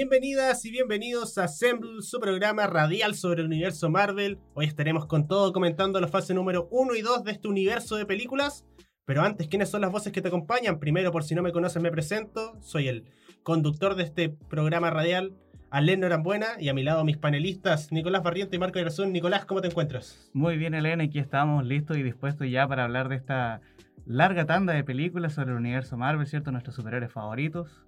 Bienvenidas y bienvenidos a Assemble, su programa radial sobre el universo Marvel. Hoy estaremos con todo comentando la fase número 1 y 2 de este universo de películas. Pero antes, ¿quiénes son las voces que te acompañan? Primero, por si no me conocen, me presento. Soy el conductor de este programa radial, Alen Norambuena, y a mi lado mis panelistas, Nicolás Barriento y Marco Irazún. Nicolás, ¿cómo te encuentras? Muy bien, Elena, aquí estamos listos y dispuestos ya para hablar de esta larga tanda de películas sobre el universo Marvel, ¿cierto? Nuestros superhéroes favoritos.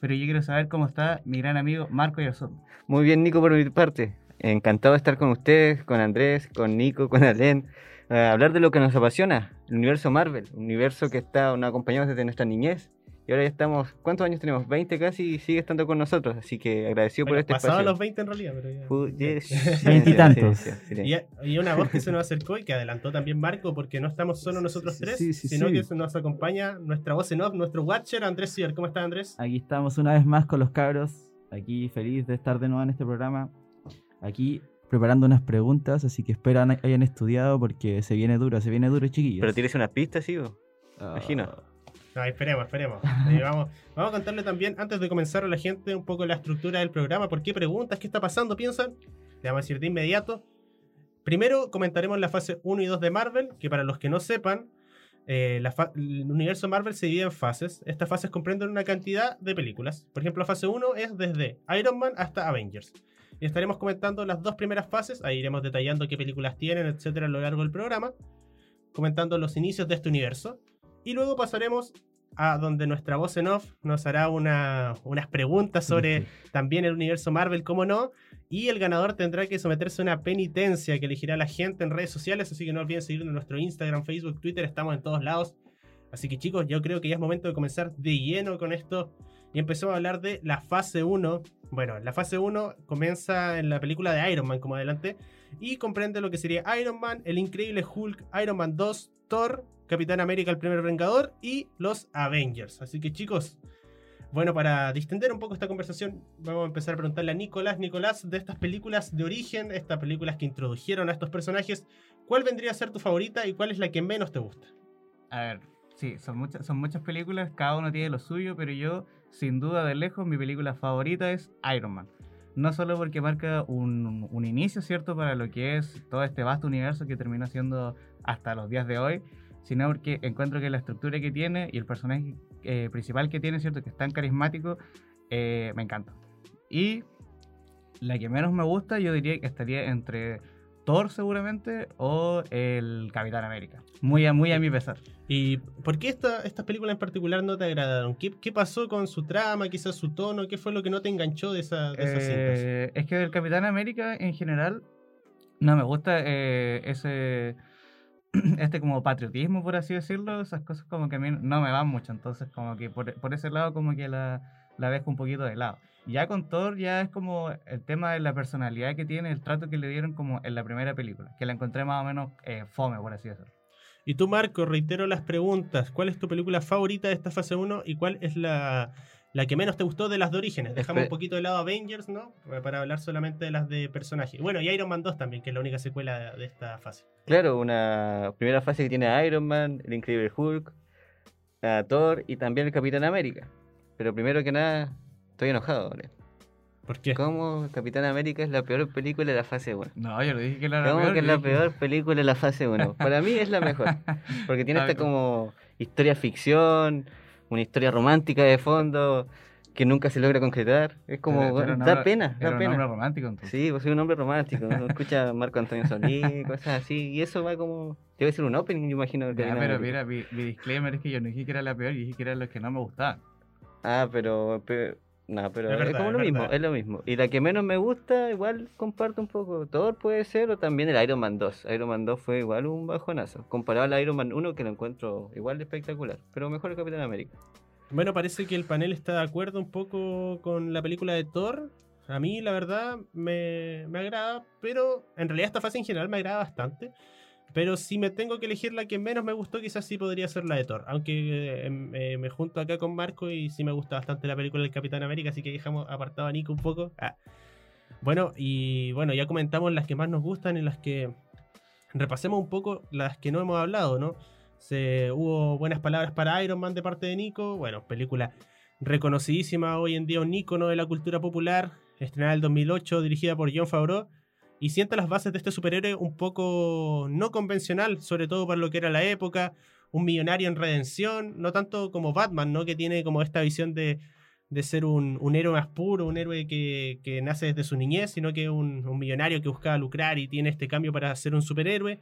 Pero yo quiero saber cómo está mi gran amigo Marco Irazún. Muy bien, Nico, por mi parte. Encantado de estar con ustedes, con Andrés, con Nico, con Alen. a hablar de lo que nos apasiona, el universo Marvel, un universo que está acompañado desde nuestra niñez y ahora ya estamos, ¿cuántos años tenemos? 20 casi y sigue estando con nosotros, así que agradecido por este pasado espacio. los 20 en realidad, pero ya. Uh, yes. Veintitantos. Sí, sí, sí. Y, y una voz que se nos acercó y que adelantó también Marco, porque no estamos solo nosotros Sí, tres, sí, sí, sino sí. que se nos acompaña nuestra voz en off, nuestro Watcher, Andrés Cier. ¿Cómo estás, Andrés? Aquí estamos una vez más con los cabros. Aquí feliz de estar de nuevo en este programa. Aquí preparando unas preguntas, así que espero han- hayan estudiado porque se viene duro, se viene duro, chiquillos. Pero tienes unas pistas, sí? Ah, imagino. No, esperemos, esperemos. Eh, vamos, vamos a contarle también, antes de comenzar a la gente, un poco la estructura del programa. ¿Por qué preguntas? ¿Qué está pasando? ¿Piensan? Le vamos a decir de inmediato. Primero comentaremos la fase 1 y 2 de Marvel, que para los que no sepan, eh, la el universo Marvel se divide en fases. Estas fases comprenden una cantidad de películas. Por ejemplo, la fase 1 es desde Iron Man hasta Avengers. Y estaremos comentando las dos primeras fases, ahí iremos detallando qué películas tienen, etcétera, a lo largo del programa, comentando los inicios de este universo. Y luego pasaremos a donde nuestra voz en off nos hará una- unas preguntas sobre también el universo Marvel, cómo no. Y el ganador tendrá que someterse a una penitencia que elegirá la gente en redes sociales. Así que no olviden seguirnos en nuestro Instagram, Facebook, Twitter. Estamos en todos lados. Así que chicos, yo creo que ya es momento de comenzar de lleno con esto. Y empezamos a hablar de la fase 1. Bueno, la fase 1 comienza en la película de Iron Man, como adelante. Y comprende lo que sería Iron Man, el Increíble Hulk, Iron Man 2, Thor, Capitán América, el primer Vengador y los Avengers. Así que chicos, bueno, para distender un poco esta conversación, vamos a empezar a preguntarle a Nicolás. Nicolás, de estas películas de origen, estas películas que introdujeron a estos personajes, ¿cuál vendría a ser tu favorita y cuál es la que menos te gusta? A ver, sí, son muchas, son muchas películas, cada uno tiene lo suyo, pero yo, sin duda de lejos, mi película favorita es Iron Man. No solo porque marca un, un inicio, ¿cierto?, para lo que es todo este vasto universo que termina siendo hasta los días de hoy, sino porque encuentro que la estructura que tiene y el personaje eh, principal que tiene, ¿cierto?, que es tan carismático, eh, me encanta. Y la que menos me gusta, yo diría que estaría entre Thor seguramente o el Capitán América. Muy a, muy a mi pesar. ¿Y por qué esta, estas películas en particular no te agradaron? ¿Qué, qué pasó con su trama, quizás su tono? ¿Qué fue lo que no te enganchó de, esa, de esas cintas? Eh, es que del Capitán América en general no me gusta eh, ese este como patriotismo por así decirlo esas cosas como que a mí no me van mucho entonces como que por, por ese lado como que la, la dejo un poquito de lado ya con Thor ya es como el tema de la personalidad que tiene el trato que le dieron como en la primera película que la encontré más o menos eh, fome por así decirlo Y tú, Marco, reitero las preguntas. ¿Cuál es tu película favorita de esta fase 1 y cuál es la, la que menos te gustó de las de orígenes? Dejamos un poquito de lado Avengers, ¿no? Para hablar solamente de las de personajes. Bueno, y Iron Man 2 también, que es la única secuela de, esta fase. Claro, una primera fase que tiene a Iron Man, el Increíble Hulk, a Thor y también el Capitán América. Pero primero que nada, estoy enojado, ¿vale? ¿Por qué? ¿Cómo Capitán América es la peor película de la fase 1? no yo le dije que era la ¿Cómo peor, que es la dije- peor película de la fase 1? Para mí es la mejor. Porque tiene esta como historia ficción, una historia romántica de fondo que nunca se logra concretar. Es como, Pero- pero da pena, da un pena. hombre romántico entonces Sí, pues soy un hombre romántico. Escucha a Marco Antonio Solís, cosas así. Y eso va como. Debe ser un opening, yo imagino. Ya, Capitán pero mira, mi, mi disclaimer es que yo no dije que era la peor, yo dije que eran los que no me gustaban. Ah, pero. pe- no, pero Es como es lo mismo, es lo mismo. Y la que menos me gusta, igual comparto un poco. Thor puede ser, o también el Iron Man 2. Iron Man 2 fue igual un bajonazo. Comparado al Iron Man 1, que lo encuentro igual de espectacular. Pero mejor el Capitán América. Bueno, parece que el panel está de acuerdo un poco con la película de Thor. A mí, la verdad, me, me agrada, pero en realidad esta fase en general me agrada bastante. Pero si me tengo que elegir la que menos me gustó, quizás sí podría ser la de Thor. Aunque eh, em- eh, me junto acá con Marco y sí me gusta bastante la película del Capitán América, así que dejamos apartado a Nico un poco. Ah. Bueno, y bueno, ya comentamos las que más nos gustan y las que repasemos un poco las que no hemos hablado, ¿no? Se, hubo buenas palabras para Iron Man de parte de Nico. Bueno, película reconocidísima hoy en día, un ícono de la cultura popular, estrenada en el 2008, dirigida por John Favreau, y sienta las bases de este superhéroe un poco no convencional, sobre todo para lo que era la época, un millonario en redención, no tanto como Batman, ¿no? que tiene como esta visión de, de ser un, un héroe más puro, un héroe que, que nace desde su niñez, sino que un, un millonario que buscaba lucrar y tiene este cambio para ser un superhéroe.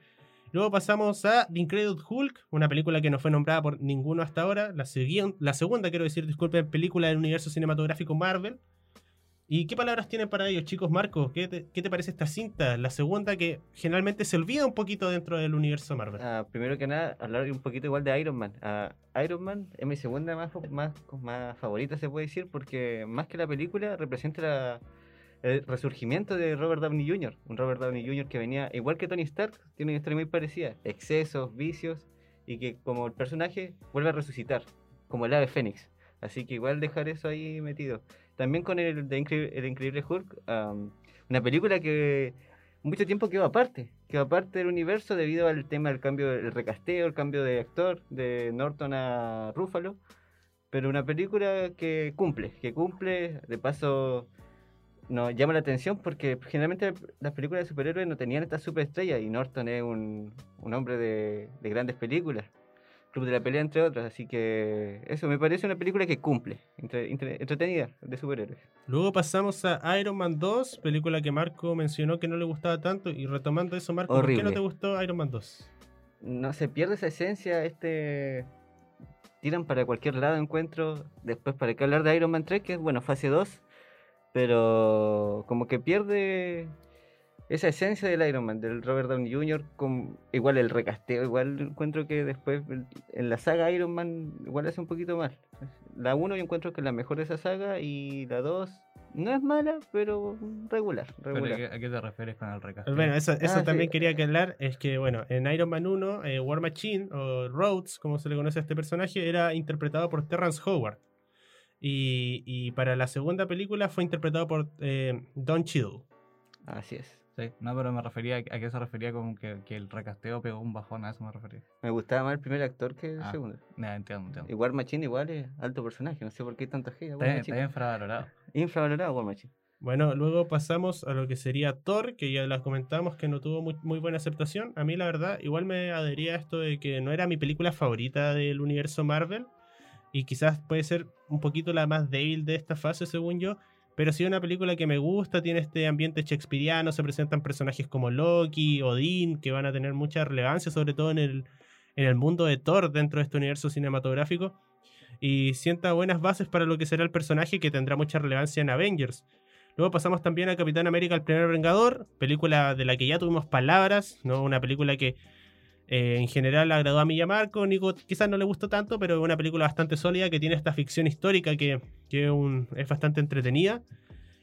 Luego pasamos a The Incredible Hulk, una película que no fue nombrada por ninguno hasta ahora. La, la segunda, quiero decir, disculpen, película del universo cinematográfico Marvel. ¿Y qué palabras tienen para ellos, chicos? Marco, ¿qué te, parece esta cinta? La segunda que generalmente se olvida un poquito dentro del universo Marvel. Ah, primero que nada, hablar un poquito igual de Iron Man. Ah, Iron Man es mi segunda más, más, más favorita, se puede decir, porque más que la película, representa la- el resurgimiento de Robert Downey Jr. Un Robert Downey Jr. que venía, igual que Tony Stark, tiene una historia muy parecida: excesos, vicios, y que como el personaje vuelve a resucitar, como el ave fénix. Así que igual dejar eso ahí metido. También con el, de Incre- el Increíble Hulk, am, una película que mucho tiempo quedó aparte, quedó aparte del universo debido al tema del cambio, del recasteo, el cambio de actor de Norton a Ruffalo, pero una película que cumple, que cumple, de paso nos llama la atención porque generalmente las películas de superhéroes no tenían esta superestrella y Norton es un, un hombre de, de grandes películas. Club de la Pelea, entre otras, así que eso me parece una película que cumple, entre- entre- entretenida, de superhéroes. Luego pasamos a Iron Man 2, película que Marco mencionó que no le gustaba tanto. Y retomando eso, Marco, ¿por qué no te gustó Iron Man 2? no se pierde esa esencia, este tiran para cualquier lado encuentro, después para qué hablar de Iron Man 3, que es bueno, fase 2, pero como que pierde esa esencia del Iron Man, del Robert Downey Jr., con, igual el recasteo, igual encuentro que después en la saga Iron Man igual hace un poquito mal. La 1 yo encuentro que es la mejor de esa saga y la 2 no es mala, pero regular, ¿Pero regular. ¿a, qué, a qué te refieres con el recast? Bueno, eso, eso Ah, sí. también quería que hablar. Es que, bueno, en Iron Man 1, eh, War Machine, o Rhodes, como se le conoce a este personaje, era interpretado por Terrence Howard. Y, y para la segunda película fue interpretado por eh, Don Cheadle. Así es. Sí, no, pero me refería a qué se refería como que, que el recasteo pegó un bajón, a eso me refería. Me gustaba más el primer actor que el Ah. segundo. Ya, entiendo, entiendo. Y War Machine igual es alto personaje, no sé por qué hay tanta a Está infravalorado. Infravalorado War Machine. Bueno, luego pasamos a lo que sería Thor, que ya las comentamos que no tuvo muy, muy buena aceptación. A mí, la verdad, igual me adhería a esto de que no era mi película favorita del universo Marvel. Y quizás puede ser un poquito la más débil de esta fase, según yo. Pero sí una película que me gusta, tiene este ambiente shakespeariano, se presentan personajes como Loki, Odín, que van a tener mucha relevancia, sobre todo en el, en el mundo de Thor dentro de este universo cinematográfico. Y sienta buenas bases para lo que será el personaje que tendrá mucha relevancia en Avengers. Luego pasamos también a Capitán América, el primer Vengador, película de la que ya tuvimos palabras, ¿no? Una película que eh, en general agradó a mí y a Marco, Nico quizás no le gustó tanto, pero es una película bastante sólida que tiene esta ficción histórica que, es bastante entretenida.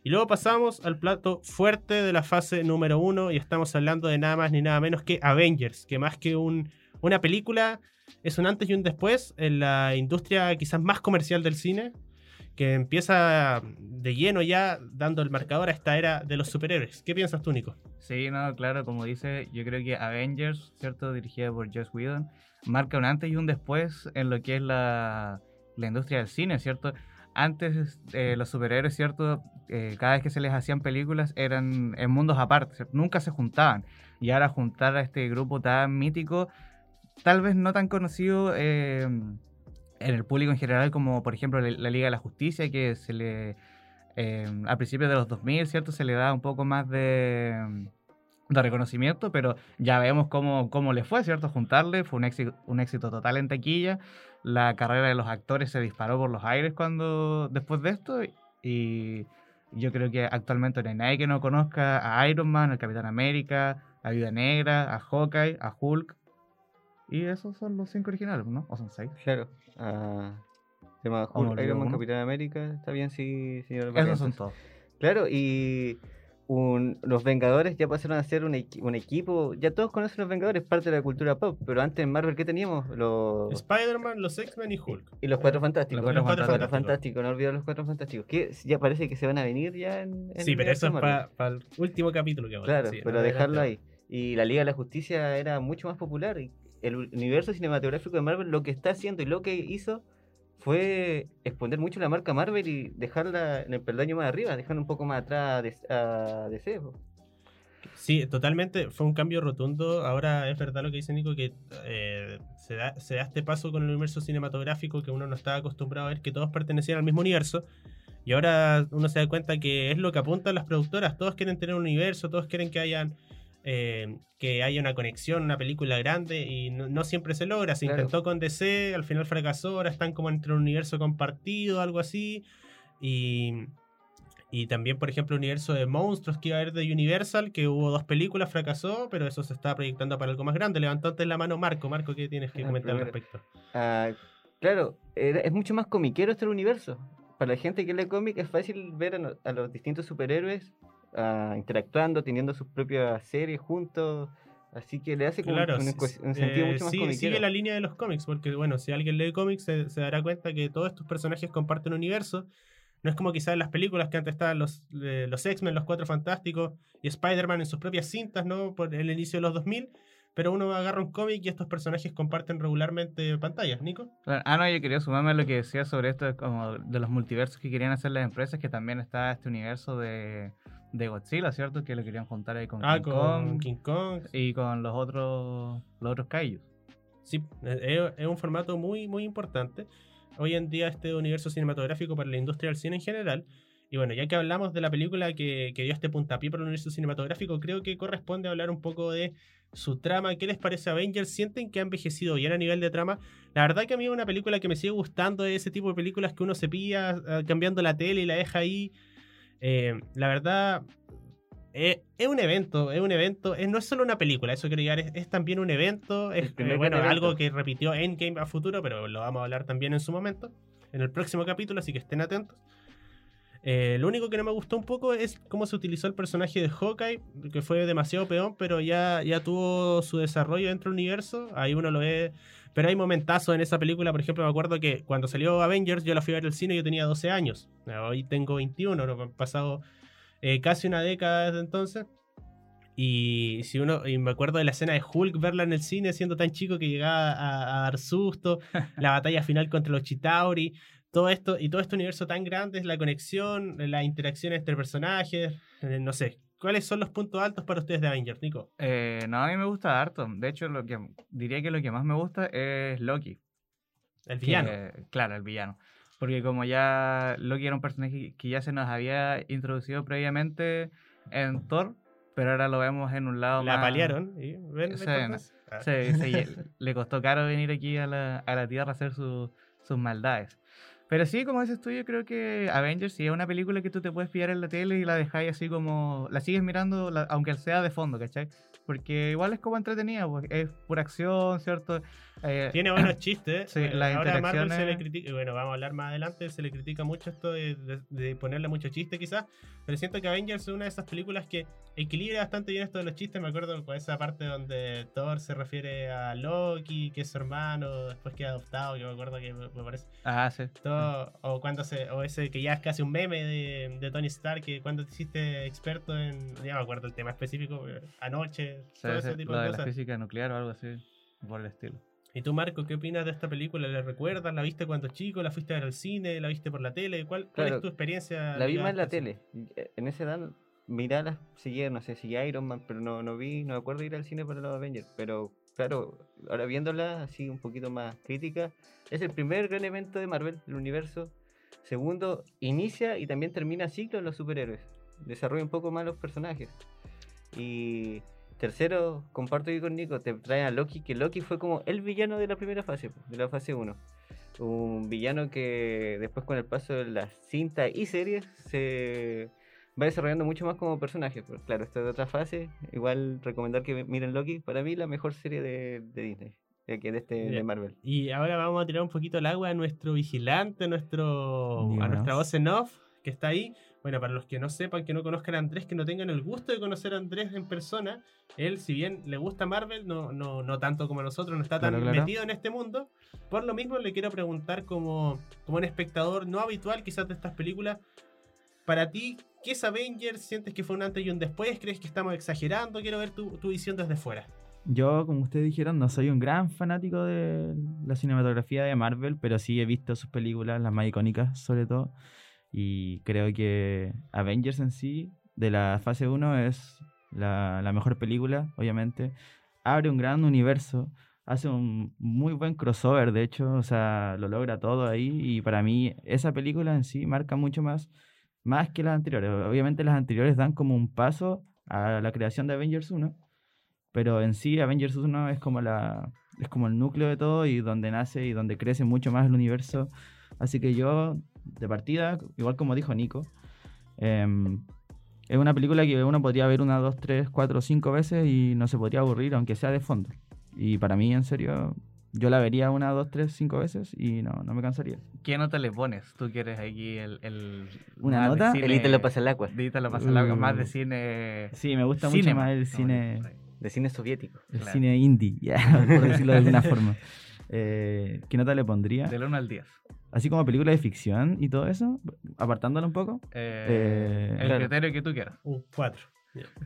Y luego pasamos al plato fuerte de la fase número uno y estamos hablando de nada más ni nada menos que Avengers, que más que un, una película es un antes y un después en la industria quizás más comercial del cine, que empieza de lleno ya dando el marcador a esta era de los superhéroes. ¿Qué piensas tú, Nico? Sí, no, claro, como dice, yo creo que Avengers, ¿cierto? Dirigida por Joss Whedon, marca un antes y un después en lo que es la, la industria del cine, ¿cierto? Antes eh, los superhéroes, ¿cierto? Eh, cada vez que se les hacían películas eran en mundos aparte, ¿cierto? nunca se juntaban. Y ahora juntar a este grupo tan mítico, tal vez no tan conocido eh, en el público en general como por ejemplo la, Liga de la Justicia, que se le... eh, a principios de los 2000, ¿cierto? Se le da un poco más de, de reconocimiento, pero ya vemos cómo, cómo le fue, ¿cierto? Juntarle, fue un éxito, un éxito total en taquilla. La carrera de los actores se disparó por los aires cuando después de esto y yo creo que actualmente no hay nadie que no conozca a Iron Man, al Capitán América, a Viuda Negra, a Hawkeye, a Hulk. Y esos son los cinco originales, ¿no? ¿O son seis? Claro. Ah, tema ¿O me Hulk, Iron Man, uno? Capitán América. Está bien, sí, señor. Esos son todos. Claro, y un- los Vengadores ya pasaron a ser un, equi- un equipo. Ya todos conocen los Vengadores, parte de la cultura pop. Pero antes en Marvel, ¿qué teníamos? Los, Spider-Man, los X-Men y Hulk. y los Cuatro Fantásticos. Los Cuatro Cuatro Cuatro Fantásticos. No olvidar los Cuatro Fantásticos. Que ya parece que se van a venir ya en. en Sí, pero eso es para el último capítulo que vamos a Claro, sí, pero no dejarlo ahí. Y la Liga de la Justicia era mucho más popular. Y el universo cinematográfico de Marvel lo que está haciendo y lo que hizo fue exponer mucho la marca Marvel y dejarla en el peldaño más arriba, dejar un poco más atrás a DC. Sí, totalmente. Fue un cambio rotundo. Ahora es verdad lo que dice Nico, que eh, se, da, se da este paso con el universo cinematográfico que uno no estaba acostumbrado a ver, que todos pertenecían al mismo universo. Y ahora uno se da cuenta que es lo que apuntan las productoras. Todos quieren tener un universo, todos quieren que hayan eh, que haya una conexión, una película grande y no, no siempre se logra. Se Claro. intentó con DC, al final fracasó, ahora están como entre un universo compartido, algo así. Y, y también, por ejemplo, el universo de monstruos que iba a haber de Universal, que hubo dos películas, fracasó, pero eso se está proyectando para algo más grande. Levantate la mano, Marco. Marco, ¿qué tienes que Ah, comentar al respecto? Ah, claro, es mucho más comiquero este universo. Para la gente que lee cómic es fácil ver a los distintos superhéroes ah, interactuando, teniendo sus propias series juntos. Así que le hace como Claro, un, sentido eh, mucho más sí, comiquero. sigue la línea de los cómics, porque bueno, si alguien lee cómics se, se dará cuenta que todos estos personajes comparten un universo. No es como quizás en las películas que antes estaban los, eh, los X-Men, los Cuatro Fantásticos y Spider-Man en sus propias cintas, ¿no? Por el inicio de los 2000. Pero uno agarra un cómic y estos personajes comparten regularmente pantallas, Nico. Claro. Ah, no, yo quería sumarme a lo que decía sobre esto como de los multiversos que querían hacer las empresas, que también está este universo de, de Godzilla, ¿cierto? Que lo querían juntar ahí con Ah, King con Kong King Kong. y con los otros los otros kaijus. Sí, es, es un formato muy, muy importante. Hoy en día este universo cinematográfico para la industria del cine en general. Y bueno, ya que hablamos de la película que, que dio este puntapié para el universo cinematográfico, creo que corresponde hablar un poco de su trama. ¿Qué les parece Avengers? ¿Sienten que ha envejecido bien a nivel de trama? La verdad que a mí es una película que me sigue gustando, es ese tipo de películas que uno se pilla ah, cambiando la tele y la deja ahí. Eh, la verdad, eh, es un evento, es un evento, es- no es solo una película, eso quiero llegar, es, es también un evento, es eh, bueno, algo que repitió Endgame a futuro, pero lo vamos a hablar también en su momento, en el próximo capítulo, así que estén atentos. Eh, lo único que no me gustó un poco es cómo se utilizó el personaje de Hawkeye, que fue demasiado peón, pero ya, ya tuvo su desarrollo dentro del universo. Ahí uno lo ve. Pero hay momentazos en esa película, por ejemplo, me acuerdo que cuando salió Avengers, yo la fui a ver al cine y yo tenía 12 años. Hoy tengo 21, no han pasado eh, casi una década desde entonces. Y si uno, y me acuerdo de la escena de Hulk, verla en el cine siendo tan chico que llegaba a, a dar susto, la batalla final contra los Chitauri, todo esto, y todo este universo tan grande, es la conexión, la interacción entre personajes, eh, no sé. ¿Cuáles son los puntos altos para ustedes de Avengers, Nico? Eh, no, a mí me gusta harto. De hecho, lo que diría que lo que más me gusta es Loki. El que- villano. claro, el villano. Porque como ya Loki era un personaje que ya se nos había introducido previamente en Thor, pero ahora lo vemos en un lado La más... paliaron. ¿y? ¿Ven? Sí. Ah. Se- se- le costó caro venir aquí a la, a la Tierra a hacer su- sus maldades. Pero sí, como dices tú, yo creo que Avengers sí es una película que tú te puedes pillar en la tele y la dejáis así como... La sigues mirando, la- aunque sea de fondo, ¿cachai? Porque igual es como entretenida, pues, es pura acción, ¿cierto? Eh, Tiene buenos chistes. Sí, Eh, las Ahora a Marvel se le critica, bueno, vamos a hablar más adelante, se le critica mucho esto de, de- de ponerle mucho chiste quizás, pero siento que Avengers es una de esas películas que equilibra bastante bien esto de los chistes. Me acuerdo con esa parte donde Thor se refiere a Loki, que es su hermano, después que adoptado, que me acuerdo que me, me parece. Ah, sí. Todo, o cuando se, o ese que ya es casi un meme de, de Tony Stark, que cuando te hiciste experto en, ya me acuerdo el tema específico, pero anoche, Sí, todo sí, ese tipo lo de de la física nuclear o algo así, por el estilo. ¿Y tú, Marco, qué opinas de esta película? ¿La recuerdas? ¿La viste cuando chico? ¿La fuiste a ver al cine? ¿La viste por la tele? ¿Cuál, cuál Claro, es tu experiencia? La vi más en la tele. Eh, En esa edad, mirarlas, seguía, no sé, seguía Iron Man, pero no, no vi, no me acuerdo ir al cine para los Avengers. Pero claro, ahora viéndola así un poquito más crítica, es el primer gran evento de Marvel, el universo. Segundo, inicia y también termina ciclo en los superhéroes. Desarrolla un poco más los personajes. Y tercero, comparto aquí con Nico, te trae a Loki, que Loki fue como el villano de la primera fase, de la fase 1 un villano que después con el paso de las cintas y series se va desarrollando mucho más como personaje. Pero claro, esta es otra fase. Igual recomendar que miren Loki. Para mí la mejor serie de, de Disney. De, que de este de Marvel. Y ahora vamos a tirar un poquito el agua a nuestro vigilante, a, nuestro, a nuestra voz en off, que está ahí. Bueno, para los que no sepan, que no conozcan a Andrés, que no tengan el gusto de conocer a Andrés en persona, él, si bien le gusta Marvel, no, no, no tanto como a nosotros, no está tan Claro, claro. metido en este mundo. Por lo mismo, le quiero preguntar como, como un espectador no habitual quizás de estas películas, para ti, ¿qué es Avengers? ¿Sientes que fue un antes y un después? ¿Crees que estamos exagerando? Quiero ver tu, tu visión desde fuera. Yo, como ustedes dijeron, no soy un gran fanático de la cinematografía de Marvel, pero sí he visto sus películas, las más icónicas sobre todo. Y creo que Avengers en sí, de la fase 1, es la, la mejor película, obviamente. Abre un gran universo, hace un muy buen crossover, de hecho, o sea, lo logra todo ahí. Y para mí, esa película en sí marca mucho más, más que las anteriores. Obviamente, las anteriores dan como un paso a la creación de Avengers 1 pero en sí Avengers 1 es como la es como el núcleo de todo y donde nace y donde crece mucho más el universo. Así que yo, de partida, igual como dijo Nico, em, es una película que uno podría ver una, dos, tres, cuatro, cinco veces y no se podría aburrir, aunque sea de fondo. Y para mí, en serio, yo la vería una, dos, tres, cinco veces y no, no me cansaría. ¿Qué nota le pones? Tú quieres aquí el... el ¿Una de nota? cine- El te lo pasa el agua. Dita lo pasa el agua, más de Uh. cine... Sí, me gusta cinema. mucho más el cine. De cine soviético. el claro. cine indie, ya, por decirlo de alguna forma. Eh, ¿Qué nota le pondría? Del 1 al 10. Así como película de ficción y todo eso, apartándolo un poco. Eh, Eh, el claro. criterio que tú quieras. Un 4.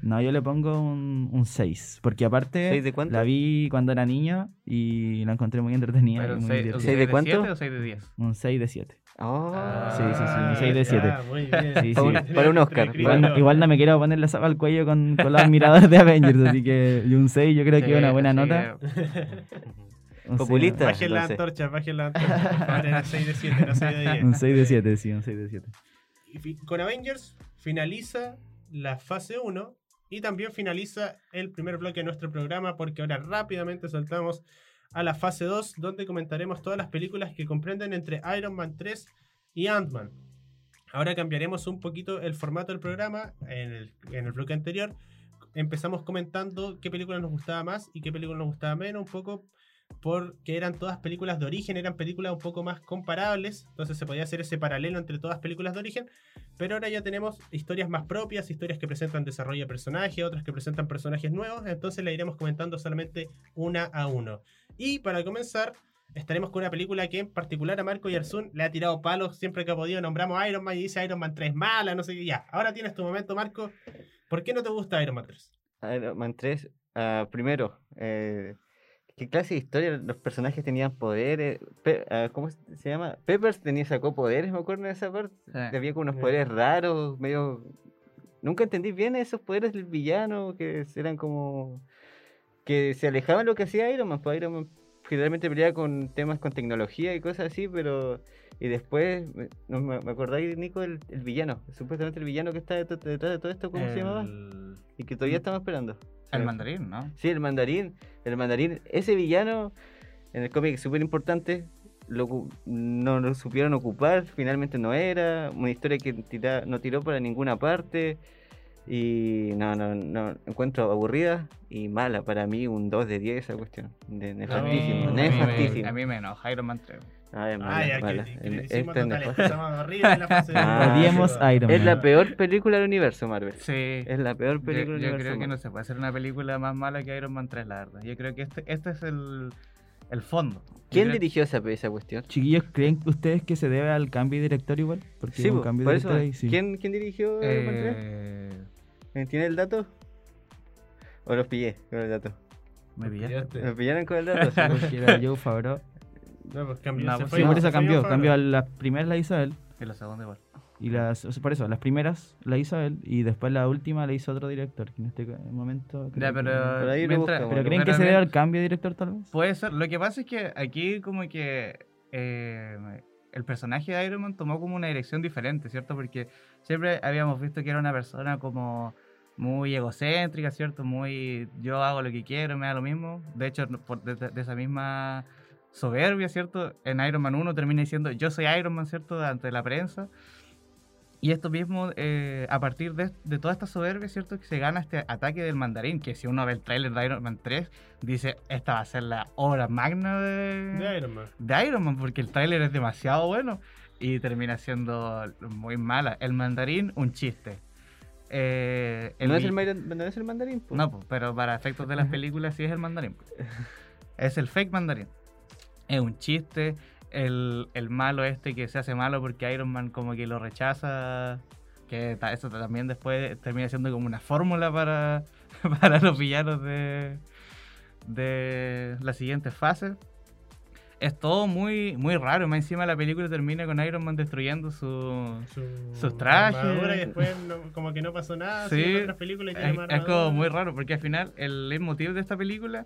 No, yo le pongo un 6. Porque aparte ¿Seis de cuánto? la vi cuando era niña y la encontré muy entretenida. Pero un muy seis- un ¿Seis de seis cuánto? siete o 6 de 10? Un 6 de 7. Oh. Ah, Sí, sí, sí, un seis de siete. Ah, muy bien. Sí, sí. Para un- para un Oscar. Igual, no- igual no me quiero poner la zapa al cuello con, con los admiradores de Avengers, así que y un 6 yo creo que es una buena nota. Populista. Bajen la antorcha, bajen la antorcha. Era 6 de 7, no 6 de 10. Un 6 de 7, sí, un 6 de 7. Y Con Avengers finaliza la fase 1 y también finaliza el primer bloque de nuestro programa porque ahora rápidamente saltamos a la fase 2 donde comentaremos todas las películas que comprenden entre Iron Man 3 y Ant-Man. Ahora cambiaremos un poquito el formato del programa. En el, en el bloque anterior empezamos comentando qué película nos gustaba más y qué película nos gustaba menos, un poco porque eran todas películas de origen, eran películas un poco más comparables, entonces se podía hacer ese paralelo entre todas películas de origen, pero ahora ya tenemos historias más propias, historias que presentan desarrollo de personaje, otras que presentan personajes nuevos, entonces la iremos comentando solamente una a uno. Y para comenzar, estaremos con una película que en particular a Marco y Arzun le ha tirado palos siempre que ha podido, nombramos Iron Man y dice Iron Man 3 mala, no sé qué, ya, ahora tienes tu momento Marco, ¿por qué no te gusta Iron Man 3? Iron Man 3. ah, primero, eh, ¿qué clase de historia? Los personajes tenían poderes. Pe- ah, ¿Cómo se llama? Peppers tenía, sacó poderes, me acuerdo de esa parte. Sí. Había como unos poderes raros, medio. Nunca entendí bien esos poderes del villano, que eran como. que se alejaban de lo que hacía Iron Man. Pues Iron Man generalmente peleaba con temas con tecnología y cosas así, pero. Y después, me- no, me me acordáis, Nico, el, el villano. Supuestamente el villano que está det- detrás de todo esto, ¿cómo se llamaba? Y que todavía estamos esperando. El mandarín, ¿no? Sí, el mandarín. El mandarín, ese villano en el cómic es súper importante. Lo, no lo supieron ocupar, finalmente no era. Una historia que tira- no tiró para ninguna parte. Y no, no, no, encuentro aburrida y mala. Para mí, un 2 de 10 esa cuestión. De, nefastísimo, a, mí me, nefastísimo. a mí me enoja Iron Man 3. Ay, es mala, Ah, ya, mala. que, le es total, empezamos horrible en la fase Ah, Odiemos a Iron Es Man. la peor película del universo, Marvel. Sí. Es la peor Yo, película yo del universo. creo que no Marvel. se puede hacer una película más mala que Iron Man 3, la verdad. Yo creo que este, este es el, el fondo. Yo ¿Quién creo- dirigió esa, esa cuestión? Chiquillos, ¿creen ustedes que se debe al cambio de director igual? Porque Sí, un cambio por de eso. director ahí, sí. ¿Quién, ¿Quién dirigió Iron Man 3? Eh, ¿Eh, ¿Tiene el dato? ¿O los pillé con el dato? me pillaste. ¿Me pillaron con el dato? Sí. Porque era Joe Favreau. No, pues cambió. No, se fue- Sí, por se eso fue cambió. Cambió las primeras la hizo él. Y la segunda igual. Y las, o sea, por eso, las primeras la hizo él. Y después la última la hizo otro director. Que en este momento. Ya, pero. Por ahí lo mientras- buscamos. ¿Pero creen que se debe al cambio de director tal vez? Puede ser. Lo que pasa es que aquí, como que. eh, el personaje de Iron Man tomó como una dirección diferente, ¿cierto? Porque siempre habíamos visto que era una persona como muy egocéntrica, ¿cierto? Muy yo hago lo que quiero, me da lo mismo. De hecho, no- por- de, de esa misma soberbia, ¿cierto? En Iron Man 1 termina diciendo yo soy Iron Man, ¿cierto? Ante la prensa. Y esto mismo, eh, a partir de, de toda esta soberbia, ¿cierto? Que se gana este ataque del mandarín, que si uno ve el tráiler de Iron Man 3, dice, esta va a ser la obra magna de, De Iron Man. de Iron Man, porque el tráiler es demasiado bueno y termina siendo muy mala. El mandarín, un chiste. Eh, ¿No, es el, no es el mandarín? po? no, pues, pero para efectos de las películas sí es el mandarín. pues. Es el fake mandarín. Es un chiste. El, el malo este que se hace malo porque Iron Man como que lo rechaza. Que eso también después termina siendo como una fórmula para, para los villanos de, de las siguientes fases. Es todo muy, muy raro. Más encima la película termina con Iron Man destruyendo su... Su Sus trajes. armadura y después no- como que no pasó nada. Sí, otras películas y tiene Es, es como muy raro, porque al final el motivo de esta película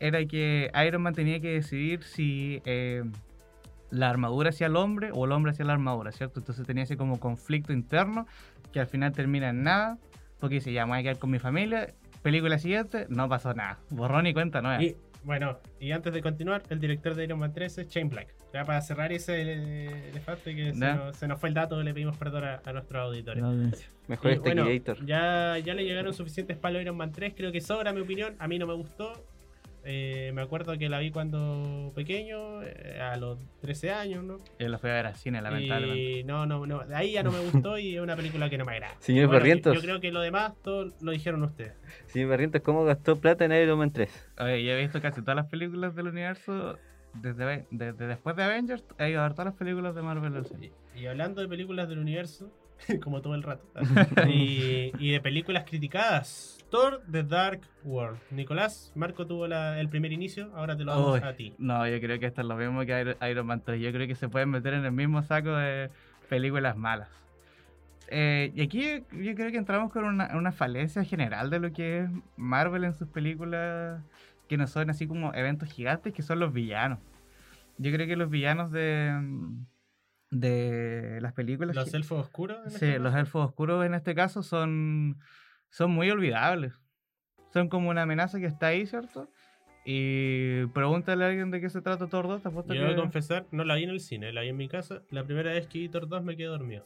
era que Iron Man tenía que decidir si eh, la armadura hacia el hombre o el hombre hacia la armadura, ¿cierto? Entonces tenía ese como conflicto interno que al final termina en nada, porque dice, ya me voy a quedar con mi familia. Película siguiente, no pasó nada. Borrón y cuenta nueva. Y bueno, y antes de continuar, el director de Iron Man 3 es Shane Black. Ya para cerrar ese eh, elefante que se nos, se nos fue el dato, le pedimos perdón a, a nuestros auditores. Audiencia. Mejor Y este bueno, ya, ya le llegaron suficientes palos a Iron Man 3, creo que sobra mi opinión, a mí no me gustó. Eh, me acuerdo que la vi cuando pequeño, eh, a los 13 años, ¿no? Yo lo fui a ver al cine, lamentablemente. Y no, no, no, de ahí ya no me gustó y es una película que no me agrada. Señor Bueno, Barrientos. Yo creo que lo demás todo lo dijeron ustedes. Señor Barrientos, ¿cómo gastó plata en Iron Man 3? Oye, yo he visto casi todas las películas del universo. Desde, desde después de Avengers, he ido a ver todas las películas de Marvel cine. Y hablando de películas del universo, como todo el rato, y, y de películas criticadas, Thor The Dark World. Nicolás, Marco tuvo la- el primer inicio, ahora te lo damos Uy, a ti. No, yo creo que esto es lo mismo que Iron- Iron Man 3. Yo creo que se pueden meter en el mismo saco de películas malas. Eh, y aquí yo creo que entramos con una, una falencia general de lo que es Marvel en sus películas, que no son así como eventos gigantes, que son los villanos. Yo creo que los villanos de, de las películas... Los elfos oscuros. en Sí, este los elfos oscuros en este caso son, son muy olvidables. Son como una amenaza que está ahí, ¿cierto? Y pregúntale a alguien de qué se trata Thor 2, te apuesto Yo voy a confesar, no la vi en el cine, la vi en mi casa. La primera vez que vi Thor 2 me quedé dormido.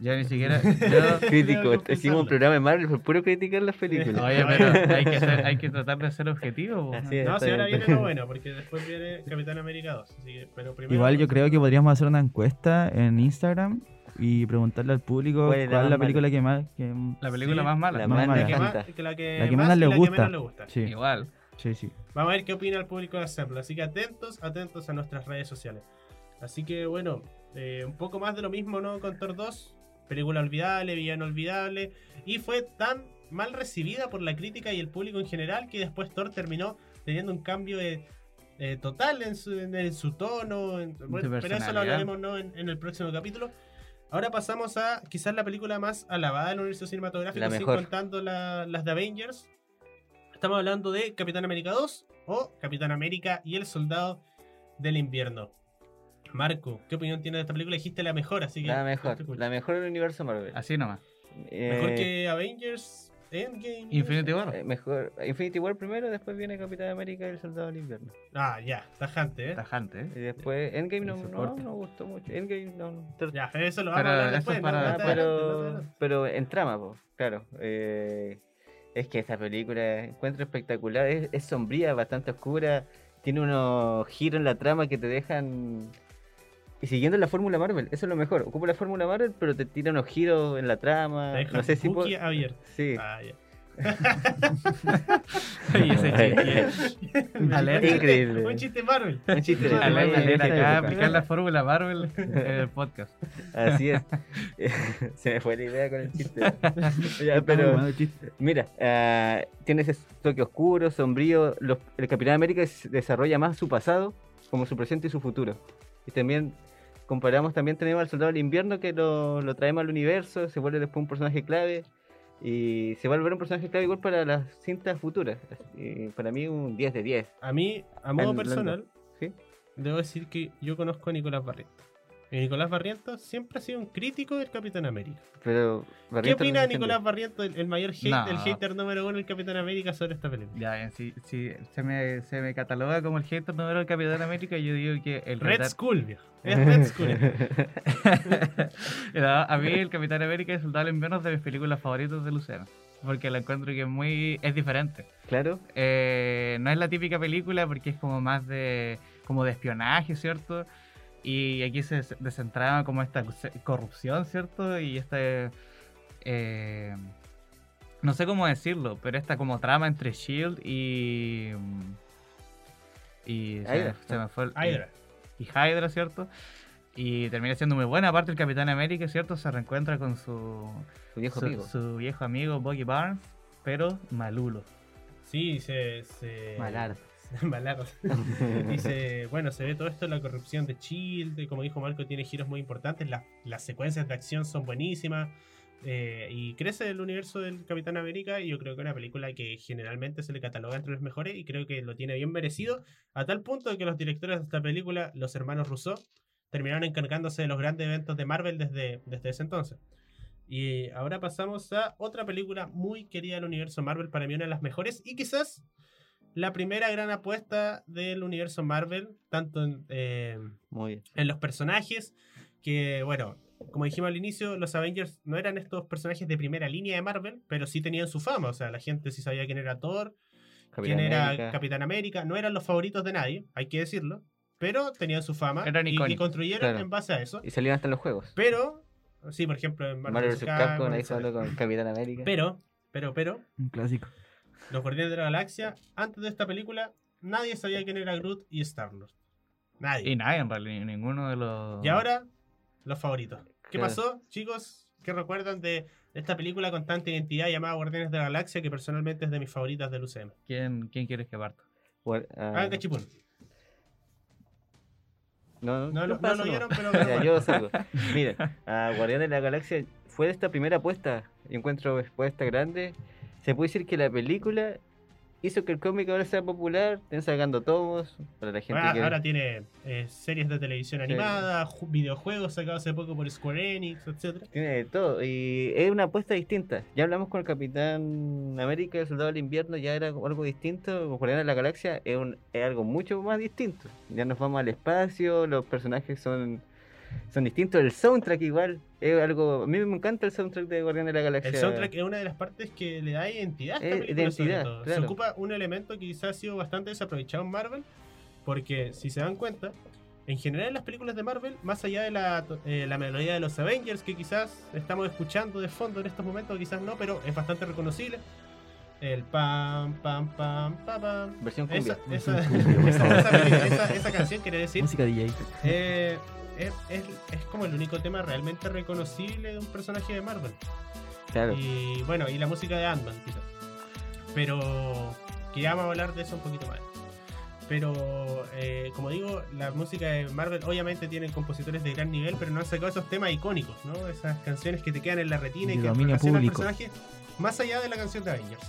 Yo ni siquiera... yo- Crítico, hicimos un programa de Marvel por puro criticar las películas. Oye, pero hay que, ser- hay que tratar de ser objetivo. es. No, si ahora bien. viene lo bueno, porque después viene Capitán América 2. Así que, pero primero, Igual yo creo que podríamos hacer una encuesta en Instagram y preguntarle al público ¿Cuál cuál es la película que más... Que... La película Sí, más mala. la más mala. la que, más, que la que, La que más le gusta. menos le gusta. Sí, Igual. sí, sí. Vamos a ver qué opina el público de Assembly. Así que atentos, atentos a nuestras redes sociales. Así que bueno, eh, un poco más de lo mismo, ¿no? Con Thor 2. Película olvidable, villano olvidable. Y fue tan mal recibida por la crítica y el público en general que después Thor terminó teniendo un cambio de, eh, total en su, en, en su tono. en- bueno, pero eso lo hablaremos ¿no? en, en el próximo capítulo. Ahora pasamos a quizás la película más alabada del universo cinematográfico, La sin mejor. contando la- las de Avengers. Estamos hablando de Capitán América 2 o Capitán América y el Soldado del Invierno. Marco, ¿qué opinión tienes de esta película? Dijiste la mejor, así que. La mejor, la mejor del universo Marvel. Así nomás. Mejor Eh, que Avengers, Endgame. Infinity War. eh, mejor Infinity War primero, después viene Capitán América y el Soldado del Invierno. Ah, ya, tajante, ¿eh? Tajante, ¿eh? Y después Endgame no, no, no gustó mucho. Endgame no. Ya, eso lo vamos Pero a hablar después. Ah, pero, pero en trama, po, claro. eh, es que esa película encuentro espectacular, es, es sombría, bastante oscura, tiene unos giros en la trama que te dejan... Y siguiendo la fórmula Marvel, eso es lo mejor. Ocupa la fórmula Marvel, pero te tira unos giros en la trama. Deja No sé si... Buki abierto. Sí. Ah, ya. Y ese chiste. Increíble. Un chiste Marvel. Un chiste de acá aplicar la fórmula Marvel en el podcast. Así es. Se me fue la idea con el chiste. Ya, pero mira, ah, tiene ese toque oscuro, sombrío. Los- el Capitán América desarrolla más su pasado como su presente y su futuro. Y también comparamos, también tenemos al Soldado del Invierno que lo, lo traemos al universo, se vuelve después un personaje clave. Y se va a volver un personaje clave igual para las cintas futuras. Y para mí un 10 de 10. A mí, a modo personal, ¿sí? debo decir que yo conozco a Nicolás Barrientos. Y Nicolás Barrientos siempre ha sido un crítico del Capitán América. Pero ¿Qué opina defiende. Nicolás Barrientos, el, el mayor hate, No. el hater número uno del Capitán América sobre esta película? Ya, bien, si, si se, me, se me cataloga como el hater número del Capitán América, yo digo que el Red Skull, viejo. Es Red Skull. No, a mí el Capitán América y el es de mis películas favoritas de Luciano. Porque la encuentro que es muy. es diferente. claro. Eh, no es la típica película porque es como más de. como de espionaje, ¿cierto? Y aquí se descentraba como esta corrupción, ¿cierto? Y este. eh, no sé cómo decirlo, pero esta como trama entre Shield y. Y se, Hydra. se me fue el, Hydra. y Hydra, ¿cierto? Y termina siendo muy buena. Aparte, el Capitán América, ¿cierto? Se reencuentra con su, Su viejo su, amigo. su viejo amigo Boggy Barnes, pero malulo. Sí, se. se Malar. Malar. Dice, bueno, se ve todo esto, la corrupción de Shield, como dijo Marco, tiene giros muy importantes, las, secuencias de acción son buenísimas, eh, y crece el universo del Capitán América, y yo creo que es una película que generalmente se le cataloga entre los mejores, y creo que lo tiene bien merecido, a tal punto que los directores de esta película, los hermanos Rousseau, terminaron encargándose de los grandes eventos de Marvel desde, desde ese entonces. Y ahora pasamos a otra película muy querida del universo Marvel, para mí una de las mejores, y quizás la primera gran apuesta del universo Marvel, tanto en, eh, Muy bien. en los personajes, que bueno, como dijimos al inicio, los Avengers no eran estos personajes de primera línea de Marvel, pero sí tenían su fama, o sea, la gente sí sabía quién era Thor, Capitán quién era América. Capitán América, no eran los favoritos de nadie, hay que decirlo, pero tenían su fama Eran y, y construyeron Claro. en base a eso. Y salieron hasta en los juegos. Pero, sí, por ejemplo, en Marvel, Marvel. Capcom, ahí con Capitán América. Pero, pero, pero, Un clásico. Los Guardianes de la Galaxia, antes de esta película, nadie sabía quién era Groot y Star-Lord. Nadie. Y nadie en realidad, ninguno de los. Y ahora, los favoritos. ¿Qué pasó, chicos? ¿Qué recuerdan de esta película con tanta identidad llamada Guardianes de la Galaxia, que personalmente es de mis favoritas del UCM? ¿Quién, quién quieres que parta? Guar- ah, Ah, cachipún. no, No, lo- no lo vieron, pero- Ya, yo salgo. Miren, a Guardianes de la Galaxia fue esta primera apuesta. Encuentro apuesta grande. Se puede decir que la película hizo que el cómic ahora sea popular. Estén sacando tomos para la gente Ahora, que... ahora tiene eh, series de televisión Sí. animada, ju- videojuegos sacados hace poco por Square Enix, etc. Tiene de todo. Y es una apuesta distinta. Ya hablamos con el Capitán América, el Soldado del Invierno, ya era algo distinto. Con Guardianes de la Galaxia es, un- es algo mucho más distinto. Ya nos vamos al espacio, los personajes son, son distintos. El soundtrack igual es algo... A mí me encanta el soundtrack de Guardianes de la Galaxia. El soundtrack es una de las partes que le da identidad a esta película, identidad. Se ocupa un elemento que quizás ha sido bastante desaprovechado en Marvel, porque si se dan cuenta, en general en las películas de Marvel, más allá de la, eh, la melodía de los Avengers, que quizás estamos escuchando de fondo en estos momentos, quizás no, pero es bastante reconocible. El pam, pam, pam, pam, pam. Versión cumbia. Esa, esa, esa, esa- esa- esa canción quiere decir Música DJ. eh, es, es- es como el único tema realmente reconocible de un personaje de Marvel. Claro. Y bueno, y la música de Ant-Man, quizás. Pero que ya vamos a hablar de eso un poquito más. Pero eh, como digo, la música de Marvel obviamente tiene compositores de gran nivel, pero no han sacado esos temas icónicos, ¿no? Esas canciones que te quedan en la retina y De que relacionan al personaje más allá de la canción de Avengers.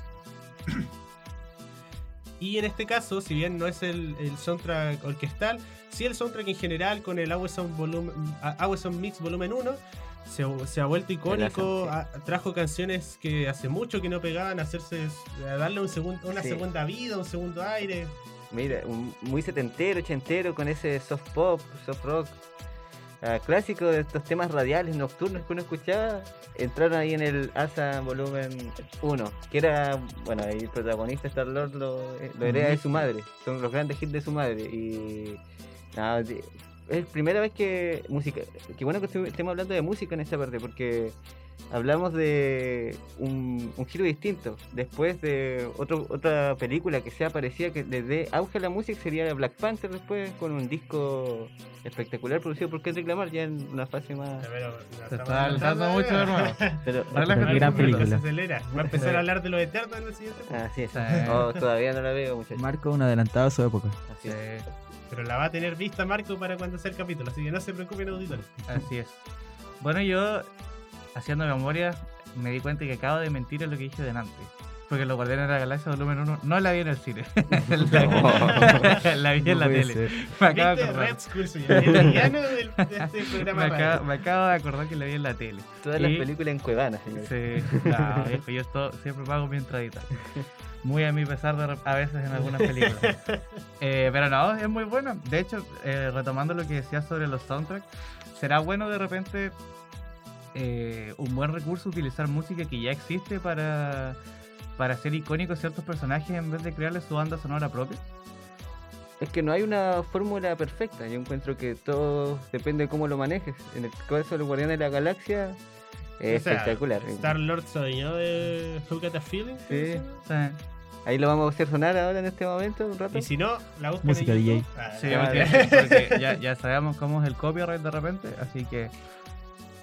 Y en este caso, si bien no es el, el soundtrack orquestal, sí el soundtrack en general con el Awesome, volumen, Awesome Mix Volumen 1 se, se ha vuelto icónico, trajo canciones que hace mucho que no pegaban, a hacerse, a darle un segun- una Sí. segunda vida, un segundo aire. Mira, un- muy setentero, ochentero, con ese soft pop, soft rock. Clásico de estos temas radiales nocturnos que uno escuchaba, entraron ahí en el ASA volumen 1, que era, bueno, el protagonista Star Lord lo, eh, lo hereda de su madre, son los grandes hits de su madre. Y nada, es la primera vez que música, qué bueno que estemos hablando de música en esta parte, porque hablamos de un, un giro distinto. Después de otro, otra película que sea parecía que le dé auge a la música sería Black Panther después con un disco espectacular producido por Kendrick Lamar ya en una fase más... Pero, Se está alzando mucho nuevo. Pero, Relájate, gran película. Se acelera. Va a empezar a hablar de los eternos en el siguiente. así es. Sí. Oh, todavía no la veo, muchachos. Marco, un adelantado a su época. Así es. Sí, Pero la va a tener vista Marco para cuando sea el capítulo, así que no se preocupen auditores. así es. Bueno, yo, haciendo memoria, me di cuenta que acabo de mentir en lo que dije delante. Porque Los Guardianes de la Galaxia Volumen 1 no la vi en el cine. la, la vi en la tele. ser. Me acabo de acordar. Red School, señor. El villano del- de este Me acabo, radio. me acabo de acordar que la vi en la tele. Todas las películas en Cuevana, señor. Sí, no, viejo, yo esto, siempre pago mi entradita. Muy a mi pesar de, a veces en algunas películas. Eh, pero no, es muy bueno. De hecho, eh, retomando lo que decías sobre los soundtracks, será bueno de repente eh, un buen recurso utilizar música que ya existe para, para hacer icónicos ciertos personajes en vez de crearles su banda sonora propia. Es que no hay una fórmula perfecta. Yo encuentro que todo depende de cómo lo manejes. En el caso de los Guardianes de la Galaxia, es O sea, espectacular. Star Lord se adueñó de Who Got a Feeling. Sí. O sea, Ahí lo vamos a hacer sonar ahora en este momento, un rato. Y si no, la buscan Música en DJ. Ah, Sí, porque ya, ya sabemos cómo es el copyright de repente, así que...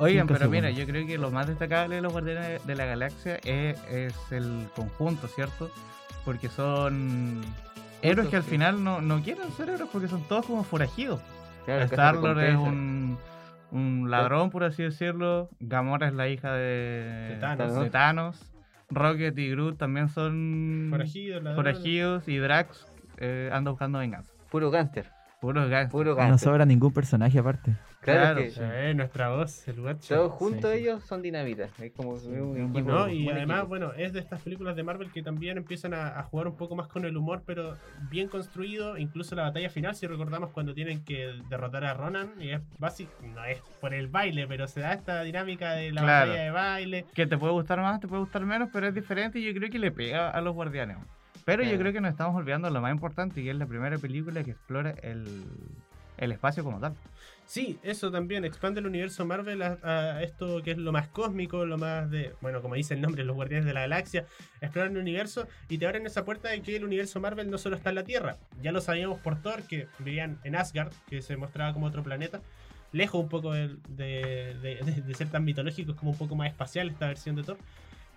Oigan, pero mira, yo creo que lo más destacable de los Guardianes de la Galaxia es, es el conjunto, ¿cierto? porque son héroes que al final no, no quieren ser héroes porque son todos como forajidos. Claro, Star-Lord es un, un ladrón, por así decirlo. Gamora es la hija de, Thanos. de Thanos. Rocket y Groot también son Forajidos, forajidos y Drax eh, anda buscando venganza. Puro gánster. Puros gangsters. Puro No gánster. sobra ningún personaje aparte. Claro, Claro, que sí. Eh, nuestra voz, el Watcher. todos juntos Sí, sí. ellos son dinamitas. Es como un un equipo. No, y además, equipo. bueno, es de estas películas de Marvel que también empiezan a, a jugar un poco más con el humor, pero bien construido. Incluso la batalla final, si recordamos cuando tienen que derrotar a Ronan, y es básico, no es por el baile, pero se da esta dinámica de la Claro. batalla de baile. Que te puede gustar más, te puede gustar menos, pero es diferente y yo creo que le pega a los guardianes. Pero yo Claro. creo que nos estamos olvidando de lo más importante, que es la primera película que explora el, el espacio como tal. Sí, eso también expande el universo Marvel a, a esto que es lo más cósmico, lo más de, bueno, como dice el nombre, los guardianes de la galaxia, exploran el universo y te abren esa puerta de que el universo Marvel no solo está en la Tierra. Ya lo sabíamos por Thor, que vivían en Asgard, que se mostraba como otro planeta, lejos un poco de, de- de- de ser tan mitológico, es como un poco más espacial esta versión de Thor.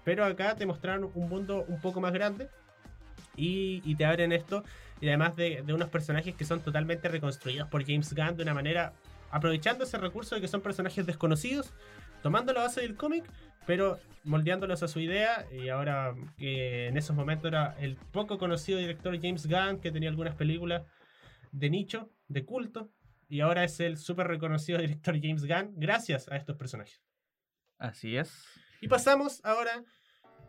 Pero acá te mostraron un mundo un poco más grande y, y te abren esto. Y además de, de unos personajes que son totalmente reconstruidos por James Gunn de una manera aprovechando ese recurso de que son personajes desconocidos, tomando la base del cómic, pero moldeándolos a su idea. Y ahora que en esos momentos era el poco conocido director James Gunn, que tenía algunas películas de nicho, de culto, y ahora es el súper reconocido director James Gunn, gracias a estos personajes. Así es. Y pasamos ahora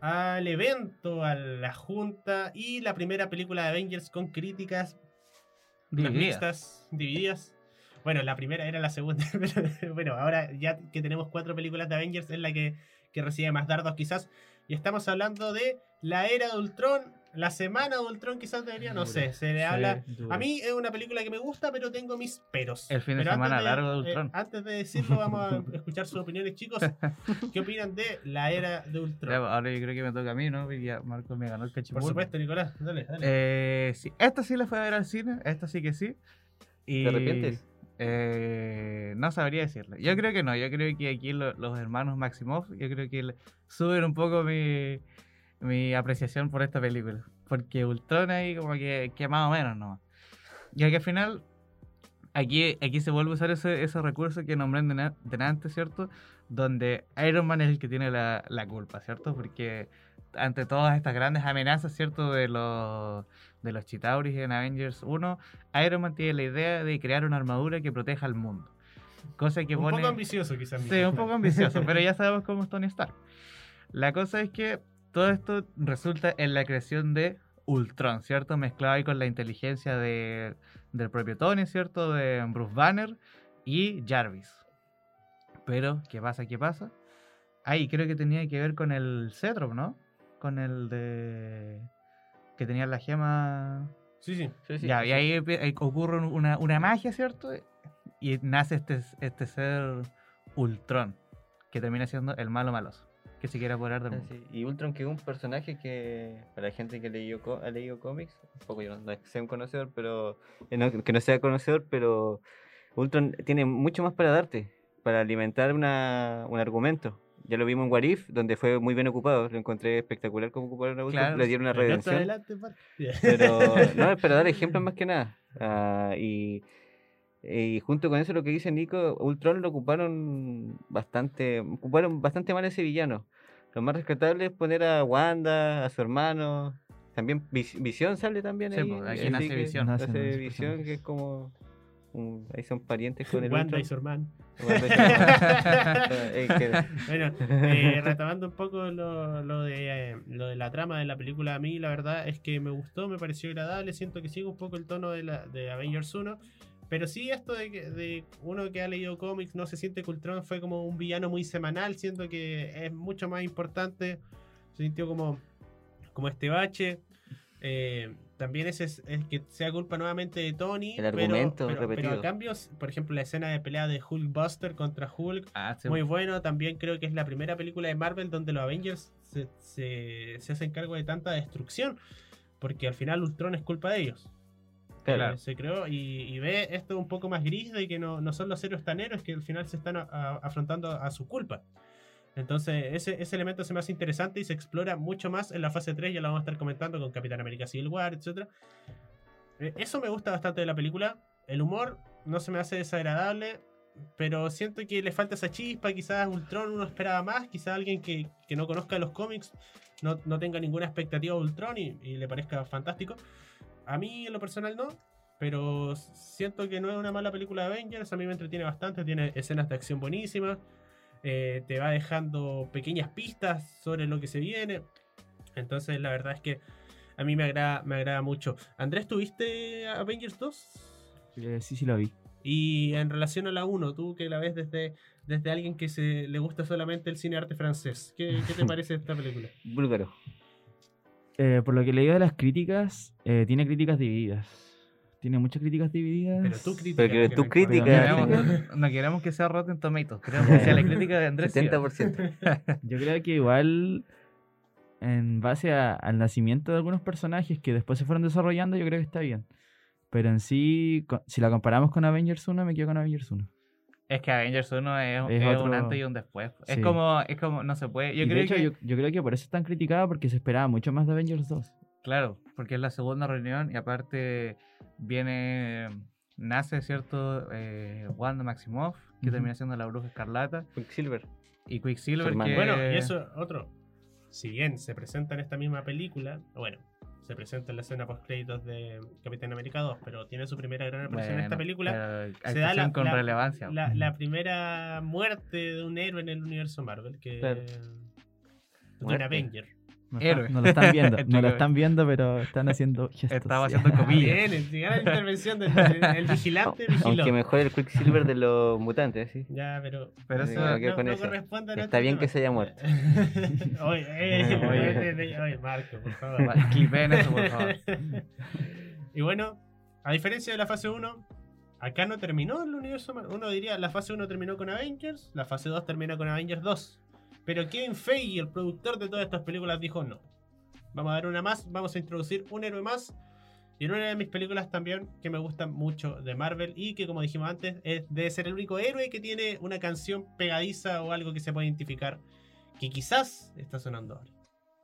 al evento, a la junta y la primera película de Avengers con críticas mixtas, divididas. Bueno, la primera era la segunda, pero bueno, ahora ya que tenemos cuatro películas de Avengers es la que, que recibe más dardos quizás. Y estamos hablando de la era de Ultron, la semana de Ultron quizás debería, no sé, se le Sí. habla... A mí es una película que me gusta, pero tengo mis peros. El fin de Pero semana largo de Ultron. eh, antes de decirlo, vamos a escuchar sus opiniones, chicos. ¿Qué opinan de la era de Ultron? Ya, ahora yo creo que me toca a mí, ¿no? Y ya Marco me ganó el cachipún. Por supuesto, Nicolás, dale, dale. Eh, sí, esta sí la fui a ver al cine, esta sí que sí. Y, ¿Te arrepientes? eh, no sabría decirlo. Yo creo que no, yo creo que aquí lo- los hermanos Maximoff, yo creo que le- suben un poco mi, mi apreciación por esta película. Porque Ultron ahí como que, que más o menos nomás. Ya que al final, aquí, aquí se vuelve a usar ese, ese recurso que nombré de, na- de antes, ¿cierto? Donde Iron Man es el que tiene la, la culpa, ¿cierto? Porque ante todas estas grandes amenazas, ¿cierto? De los, de los Chitauris en Avengers 1, Iron Man tiene la idea de crear una armadura que proteja al mundo. Cosa que un pone... poco ambicioso quizás. Sí, un poco ambicioso, pero ya sabemos cómo es Tony Stark. La cosa es que todo esto resulta en la creación de Ultron, ¿cierto? Mezclado ahí con la inteligencia de- del propio Tony, ¿cierto? De Bruce Banner y Jarvis. Pero, ¿qué pasa? ¿Qué pasa? Ahí creo que tenía que ver con el cetro, ¿no? Con el de... que tenía la gema... Sí, sí. Sí, sí, ya, sí. y ahí ocurre un- una, una magia, ¿cierto? Y nace este, este ser Ultron, que termina siendo el malo maloso, que se quiere apoderar del Ah, mundo. sí. Y Ultron que es un personaje que para la gente que leyó, co- ha leído cómics, un poco yo no, no es que sea un conocedor, pero eh, no, que no sea conocedor, pero Ultron tiene mucho más para darte, para alimentar una, un argumento. Ya lo vimos en What If, donde fue muy bien ocupado, lo encontré espectacular cómo ocuparon a Ultron, Claro, le dieron una redención. adelante. Pero no, es para dar ejemplos más que nada. Ah, y, y junto con eso lo que dice Nico, Ultron lo ocuparon bastante, ocuparon bastante mal ese villano. Lo más rescatable es poner a Wanda, a su hermano. También Vis- Visión sale también Sí, ahí. pues, aquí nace que Visión. nace Nacen los Visión, que es como un- ahí son parientes con el Wanda Ultron. y su hermano. Eh, Bueno, eh, retomando un poco lo, lo de, eh, lo de la trama de la película, a mí la verdad es que me gustó, me pareció agradable, siento que sigue un poco el tono de, la, de Avengers 1, pero sí esto de, que- de uno que ha leído cómics no se siente que Ultron fue como un villano muy semanal, siento que es mucho más importante, se sintió como, como este bache. eh, también ese es, es que sea culpa nuevamente de Tony. El pero- argumento pero, pero repetido. a cambio, por ejemplo, la escena de pelea de Hulkbuster contra Hulk Ah, sí, muy bueno, también creo que es la primera película de Marvel donde los Avengers se, se, se hacen cargo de tanta destrucción, porque al final Ultron es culpa de ellos. Claro. Eh, se creó y, y ve esto un poco más gris de que no, no son los héroes tan héroes que al final se están a- a- afrontando a su culpa. Entonces, ese, ese elemento se me hace interesante y se explora mucho más en la fase 3. Ya lo vamos a estar comentando con Capitán América Civil War, etc. Eh, Eso me gusta bastante de la película. El humor no se me hace desagradable, pero siento que le falta esa chispa. Quizás Ultron uno esperaba más. Quizás alguien que, que no conozca los cómics no, no tenga ninguna expectativa de Ultron y, y le parezca fantástico. A mí, en lo personal, no. Pero siento que no es una mala película de Avengers. A mí me entretiene bastante. Tiene escenas de acción buenísimas. eh, te va dejando pequeñas pistas sobre lo que se viene. Entonces, la verdad es que a mí me agrada, me agrada mucho. Andrés, ¿tuviste Avengers 2? Eh, sí, sí lo vi. Y en relación a la 1, tú que la ves desde, desde alguien que se le gusta solamente el cine arte francés, ¿qué, qué te parece esta película? Búlgaro. Eh, por lo que he leído de las críticas, eh, tiene críticas divididas. Tiene muchas críticas divididas. Pero tú crítica. Pero que tú no. Queremos- no queremos que sea Rotten Tomatoes, queremos que sea la crítica de Andrés. Silva. 70%. Yo creo que igual, en base a- al nacimiento de algunos personajes que después se fueron desarrollando, yo creo que está bien. Pero en sí, si la comparamos con Avengers 1, me quedo con Avengers 1. Es que Avengers 1 es, Es es un antes y un después. Es como, es como, no se puede. Yo Y de creo hecho, que, yo, yo creo que por eso es tan criticada, porque se esperaba mucho más de Avengers 2. claro, porque es la segunda reunión y aparte viene, nace, ¿cierto? Eh, Wanda Maximoff, que termina siendo la bruja escarlata, Quicksilver. y Quicksilver, que... Bueno, y eso otro. Si bien se presenta en esta misma película, bueno, se presenta en la escena post créditos de Capitán América 2, pero tiene su primera gran aparición en esta película. pero se da la- con la- relevancia. La, la primera muerte de un héroe en el universo Marvel, que Claro. de un Muerte. Avenger. No, Héroe. está- no lo están viendo, no lo están viendo, pero están haciendo gestos. Estaba haciendo comillas. Bien, llega la intervención del el vigilante vigiló. Aunque mejor el Quicksilver de los mutantes, ¿sí? Ya, pero Pero eso, no, no eso. corresponde a Está nuestro bien tema. que se haya muerto. oye, eh, Oye. oye, oye, Marco, por favor. Vale, clipeen eso, por favor. y bueno, a diferencia de la fase 1, acá no terminó el universo. Uno diría, la fase 1 terminó con Avengers, la fase 2 termina con Avengers 2. Pero Kevin Feige, el productor de todas estas películas, dijo no. Vamos a dar una más, vamos a introducir un héroe más. Y en una de mis películas también que me gustan mucho de Marvel y que como dijimos antes, es, debe ser el único héroe que tiene una canción pegadiza o algo que se puede identificar que quizás está sonando ahora.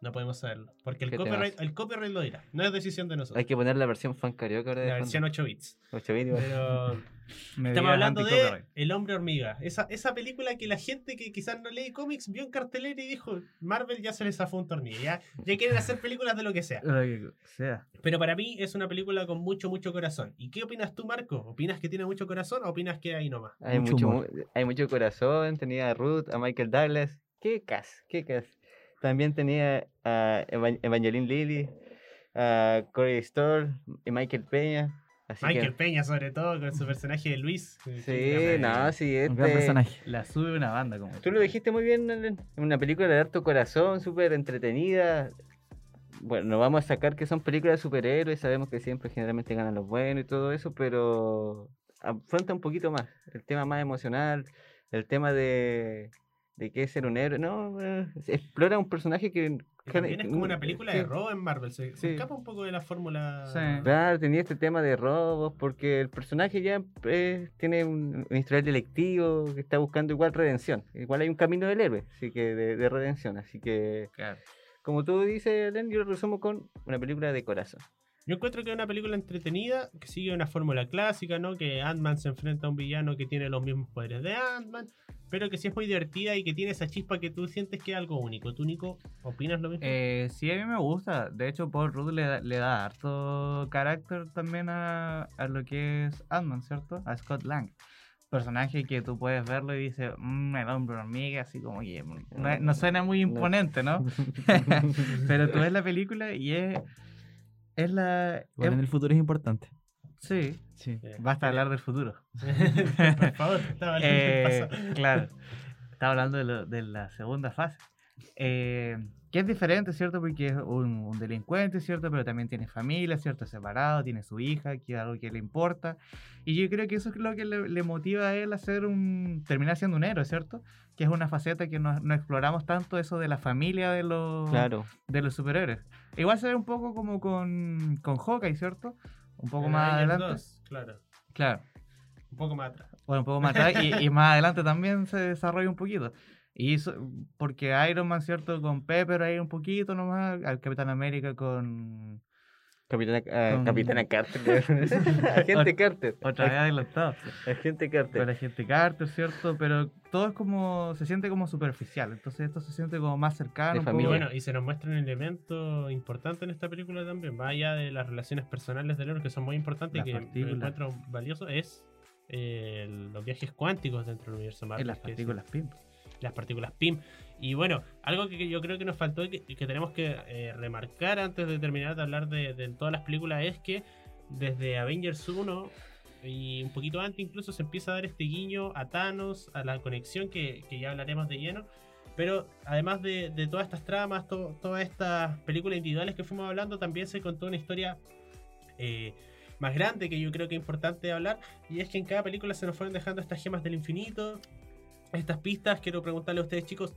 No podemos saberlo. Porque el ¿Qué copyright, el copyright lo dirá. No es decisión de nosotros. Hay que poner la versión fan karaoke ahora de La versión 8 bits. Ocho bits, igual. Pero estamos hablando de. El Hombre Hormiga. Esa, esa película que la gente que quizás no lee cómics vio en cartelera y dijo, Marvel ya se les zafó un tornillo. Ya, ya quieren hacer películas de lo que sea. Lo que sea. Pero para mí es una película con mucho, mucho corazón. ¿Y qué opinas tú, Marco? ¿Opinas que tiene mucho corazón o opinas que ahí nomás? Hay Mucho mucho, hay mucho corazón, tenía a Ruth, a Michael Douglas. ¿Qué cas? ¿Qué cas? También tenía a Eva- Evangeline Lilly, a Corey Stoll y Michael Peña. Así Michael que, Peña, sobre todo, con su personaje de Luis. Sí, no, sí, Un gran este... personaje. La sube una banda como. Tú lo dijiste muy bien, Alen. Una película de harto corazón, súper entretenida. Bueno, no vamos a sacar que son películas de superhéroes, sabemos que siempre generalmente ganan los buenos y todo eso, pero afronta un poquito más, el tema más emocional, el tema de, de qué es ser un héroe. No, eh, se explora un personaje que... Y También es como una película de robo en Marvel. Se, se Sí. escapa un poco de la fórmula. Sí. Claro, tenía este tema de robos, porque el personaje ya eh, tiene un, un historial delictivo que está buscando igual redención. Igual hay un camino del héroe, así que de, de redención. Así que, Claro. como tú dices, Len, yo lo resumo con una película de corazón. Yo encuentro que es una película entretenida, que sigue una fórmula clásica, ¿no? Que Ant-Man se enfrenta a un villano que tiene los mismos poderes de Ant-Man, pero que sí es muy divertida y que tiene esa chispa que tú sientes que es algo único. ¿Tú, Nico, opinas lo mismo? Eh, sí, a mí me gusta. De hecho, Paul Rudd le, da- le da harto carácter también a, a lo que es Ant-Man, ¿cierto? A Scott Lang. Personaje que tú puedes verlo y dices, mmm, el hombre hormiga, así como que no, no suena muy imponente, ¿no? Pero tú ves la película y es. Es la. Es- en el futuro es importante. Sí, Sí. Eh, basta hablar del futuro. Por favor, estaba Eh, pasado. claro. Estaba hablando de, lo- de la segunda fase. Eh, que es diferente, ¿cierto? Porque es un, un delincuente, ¿cierto? Pero también tiene familia, ¿cierto? Separado, tiene su hija, que es algo que le importa. Y yo creo que eso es lo que le, le motiva a él a ser un. terminar siendo un héroe, ¿cierto? Que es una faceta que no, no exploramos tanto, eso de la familia de los, Claro. de los superhéroes. Igual se ve un poco como con, con Hawkeye, ¿cierto? Un poco En más adelante. 2, claro. Claro. Un poco más atrás. Bueno, un poco más atrás y, y más adelante también se desarrolla un poquito. Y eso, porque Iron Man, ¿cierto? Con Pepper ahí un poquito nomás, al Capitán América con... Capitana, Con- Capitana Carter. Agente Carter. Otra vez adelantado. Agente Con Carter. la gente Carter, ¿cierto? Pero todo es como, se siente como superficial, entonces esto se siente como más cercano. De Y bueno, se nos muestra un elemento importante en esta película también, más allá de las relaciones personales del héroe, que son muy importantes y que me partículas. encuentro valioso, es eh, los viajes cuánticos dentro del universo Marvel. en las es- partículas PIM. las partículas PIM. Y bueno, algo que yo creo que nos faltó y que, tenemos que eh, remarcar antes de terminar de hablar de, todas las películas es que desde Avengers 1 y un poquito antes incluso se empieza a dar este guiño a Thanos, a la conexión que, que ya hablaremos de lleno. Pero además de, todas estas tramas, to- todas estas películas individuales que fuimos hablando, también se contó una historia eh, más grande que yo creo que es importante hablar. Y es que en cada película se nos fueron dejando estas gemas del infinito, estas pistas. Quiero preguntarle a ustedes, chicos,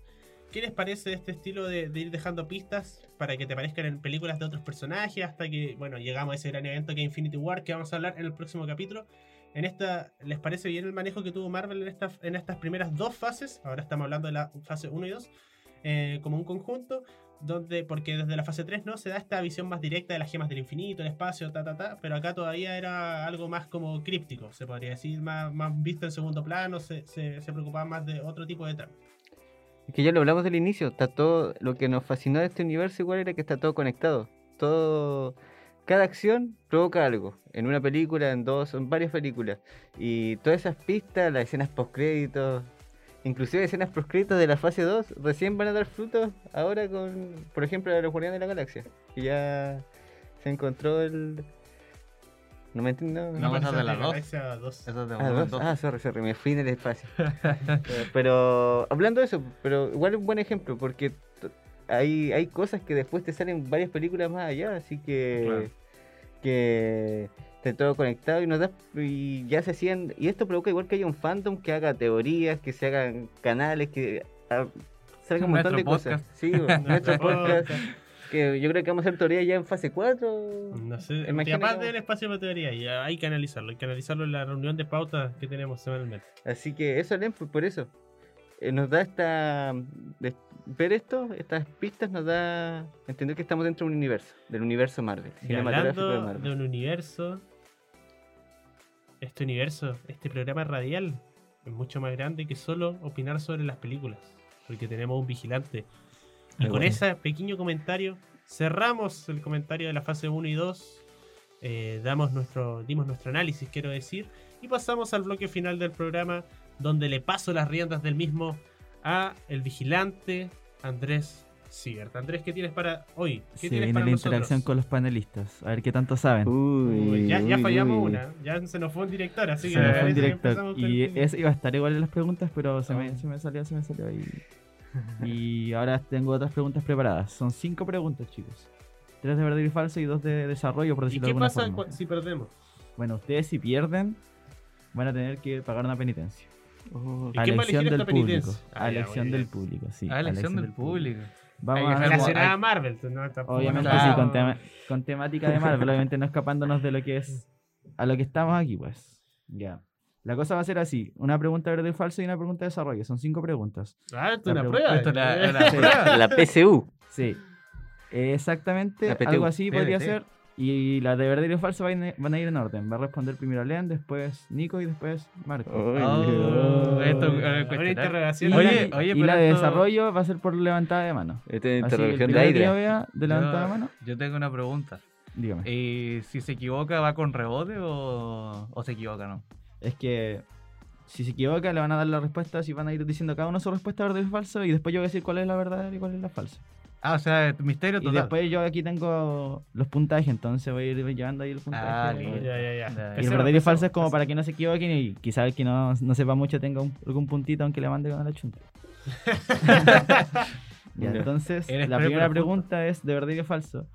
¿qué les parece este estilo de, de ir dejando pistas para que te parezcan en películas de otros personajes? Hasta que, bueno, llegamos a ese gran evento que es Infinity War, que vamos a hablar en el próximo capítulo. En esta, ¿Les parece bien el manejo que tuvo Marvel en, esta, en estas primeras dos fases? Ahora estamos hablando de la fase 1 y 2, eh, como un conjunto. Donde, porque desde la fase 3 no se da esta visión más directa de las gemas del infinito, el espacio, ta ta ta, pero acá todavía era algo más como críptico, se podría decir, más, más visto en segundo plano, se, se, se preocupaba más de otro tipo de trama. Es que ya lo hablamos del inicio, está todo, lo que nos fascinó de este universo igual era que está todo conectado. Todo, cada acción provoca algo. En una película, en dos, en varias películas. Y todas esas pistas, las escenas post créditos, inclusive escenas post créditos de la fase 2, recién van a dar frutos ahora con, por ejemplo, los Guardianes de la Galaxia. Que ya se encontró el... No me entiendo. No, pero esa esa de la la dos. Galaxia 2. Eso es de Ah, dos. Ah, sorry, sorry, me fui en el espacio. Eh, pero hablando de eso, pero igual es un buen ejemplo, porque hay, hay cosas que después te salen varias películas más allá, así que Claro. que está todo conectado y nos da y ya se hacían y esto provoca igual que haya un fandom que haga teorías, que se hagan canales, que ah, salga un montón de cosas. Sí, nuestro podcast, que yo creo que vamos a hacer teorías ya en fase 4. No sé, que- del espacio de teoría, y hay que analizarlo, hay que analizarlo en la reunión de pauta que tenemos semanalmente. Así que eso, Len, fue por eso. Eh, nos da esta. de- ver esto, estas pistas, nos da entender que estamos dentro de un universo, del universo Marvel, cinematográfico de Marvel. de un universo, este universo, este programa radial, es mucho más grande que solo opinar sobre las películas, porque tenemos un vigilante. Y Muy con bueno. ese pequeño comentario, cerramos el comentario de la fase 1 y 2. eh, damos nuestro, dimos nuestro análisis, quiero decir, y pasamos al bloque final del programa, donde le paso las riendas del mismo a el vigilante Andrés Sigert. Andrés, ¿qué tienes para hoy? ¿Qué Se tienes viene para la nosotros? interacción con los panelistas. A ver qué tanto saben. Uy, Uy, ya, ya uy, fallamos uy. una, ya se nos fue un director, así se que me fue un que director. empezamos con Y el- eso iba a estar igual en las preguntas, pero se me, Oh. se me salió, se me salió. Y, y ahora tengo otras preguntas preparadas. Son cinco preguntas, chicos. Tres de verdadero y falso y dos de desarrollo, por ¿Y decirlo de qué alguna pasa forma. si perdemos? Bueno, ustedes si pierden, van a tener que pagar una penitencia. Oh, ¿Y A quién va a elección elegir del esta público. penitencia? A Ah, ya, elección del público, sí. a elección del público. Vamos Hay a hay- a Marvel, no, Obviamente no- sí, Claro. con, tema- con temática de Marvel, obviamente no escapándonos de lo que es a lo que estamos aquí, pues. Ya. La cosa va a ser así: una pregunta verdadero y falso y una pregunta de desarrollo. Son cinco preguntas. Ah, esto es una prueba. Esto es la- la Sí. prueba. La PSU. Sí. Eh, Exactamente, PTU. algo así podría ser. Y las de verdadero y falso van a, van a ir en orden. Va a responder primero Lean, después Nico y después Marco. Oh, Dios. esto- eh. Y, Oye, oye, y pero la de esto- desarrollo va a ser por levantada de mano. Esta es interrogación de vea de levantada de Yo, mano, yo tengo una pregunta. dígame. ¿Y si se equivoca va con rebote o, o se equivoca, no? Es que si se equivoca le van a dar la respuesta, si van a ir diciendo cada uno su respuesta verdadero y falso, y después yo voy a decir cuál es la verdadera y cuál es la falsa. Ah, o sea, misterio Y total. después yo aquí tengo los puntajes, entonces voy a ir llevando ahí el puntaje. Ah, Ya, ya, ya. Ya. Y el verdadero y falso es como para que no se equivoquen y quizá el que no, no sepa mucho tenga un- algún puntito aunque le mande con la chunta. ya, entonces, la primera pregunta es de verdadero y falso.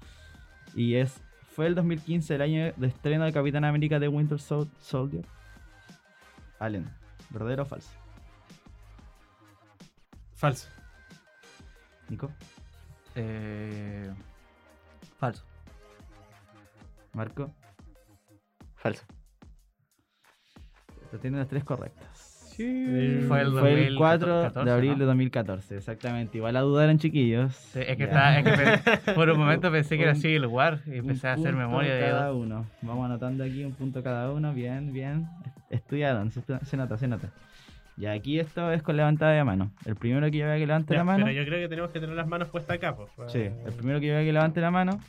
Y es, ¿fue el 2015 el año de estreno de Capitán América de Winter Sol- Soldier? Allen, ¿verdadero o falso? Falso. Nico, Eh, falso. Marco, Falso. lo tienen las tres correctas. Fue el, Fue el 4 de 2014, abril ¿no? de 2014, exactamente. Igual la dudaron, chiquillos. Sí, es que, es que por un momento pensé que era Un- Civil War y Un empecé a hacer memoria de cada uno. Vamos anotando aquí un punto cada uno. Bien, bien. Estudiaron, se, se nota, se nota. Y aquí esto es con levantada de mano. El primero que yo vea que levante Ya, la mano. Pero yo creo que tenemos que tener las manos puestas acá, pues. Sí, el primero que yo vea que levante la mano.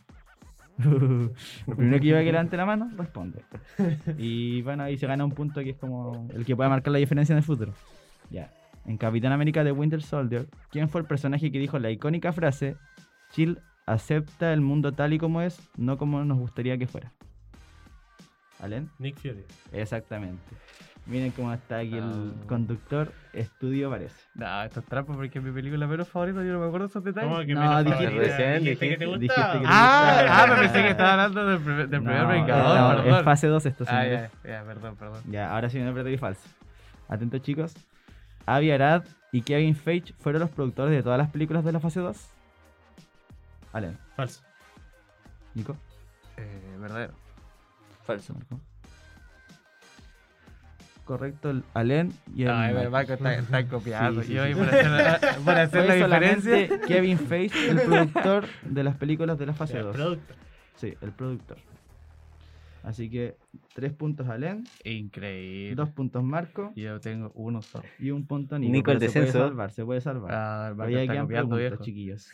el primero que yo vea que levante la mano, responde. Y bueno, ahí se gana un punto que es como el que puede marcar la diferencia en el futuro. Ya. En Capitán América de Winter Soldier, ¿quién fue el personaje que dijo la icónica frase: Chill acepta el mundo tal y como es, no como nos gustaría que fuera? ¿Alen? Nick Fury. Exactamente. Miren cómo está aquí el Ah. conductor. Estudio parece. No, esto es trampa porque es mi película menos favorita, yo no me acuerdo esos detalles. ¿Cómo que No, dijiste- favorita? recién dijiste que te dijiste- que te Ah, ah, me pensé que estaba hablando del, primer- del primer No, Vengador, no, es fase 2 esto, Ah, ya, ya, perdón, perdón. Ya, ahora sí viene verdadero y falso. Atentos chicos. Avi Arad y Kevin Feige fueron los productores de todas las películas de la fase 2. Allen, Falso. Nico, Eh, verdadero. Falso. Marco. Correcto, el Allen y el No, es Marco. Está, está copiando. Sí, sí, yo sí. por hacer, por hacer la diferencia. Kevin Feige, el productor de las películas de la fase Ya, 2. producto. Sí, el productor. Así que 3 puntos Allen, Increíble. 2 puntos Marco Y Yo tengo uno solo. y un punto Nico. Nico, el pero se puede descenso. salvar, se puede salvar. Ah, el quedan copiando, preguntas, viejo. chiquillos.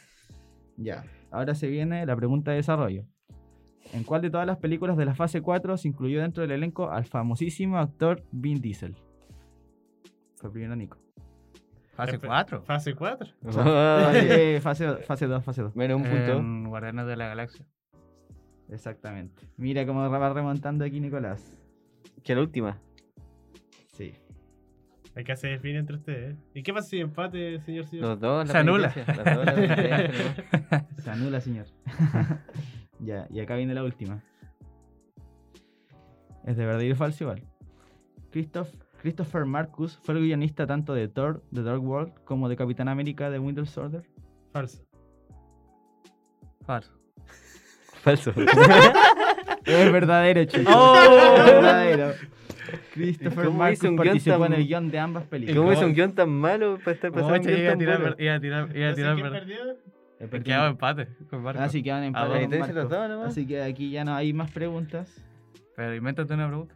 Ya. Ahora se viene la pregunta de desarrollo. ¿En cuál de todas las películas de la fase 4 se incluyó dentro del elenco al famosísimo actor Vin Diesel? Fue primero Nico. Fase Espe- 4. Fase 4. Fase, fase, fase 2, fase 2. Menos un punto. En Guardianes de la Galaxia. Exactamente. Mira cómo va remontando aquí Nicolás. Que la última. Sí. Hay que hacer fin entre ustedes. ¿eh? ¿Y qué pasa si empate, señor? señor? Los dos. la Se anula. Se anula, señor. ya, y acá viene la última. Es de verdadero y falso igual. Christoph, Christopher Marcus fue el guionista tanto de Thor, The Dark World, como de Capitán América de Winter Soldier. Falso. Falso. Falso. Es verdadero, chicos. ¡Oh! Es verdadero. Christopher ¿Cómo Marcus hizo un guion participó tan- en el guion de ambas películas. ¿Cómo es un guion tan malo para estar pasando Oye, iba a tirar, iba a tirar, iba a ¿No sé tirar, quedado empate con Marco. Así que van Ah, bueno. con los Marco. dos nomás. Así que aquí ya no hay más preguntas. Pero invéntate una pregunta.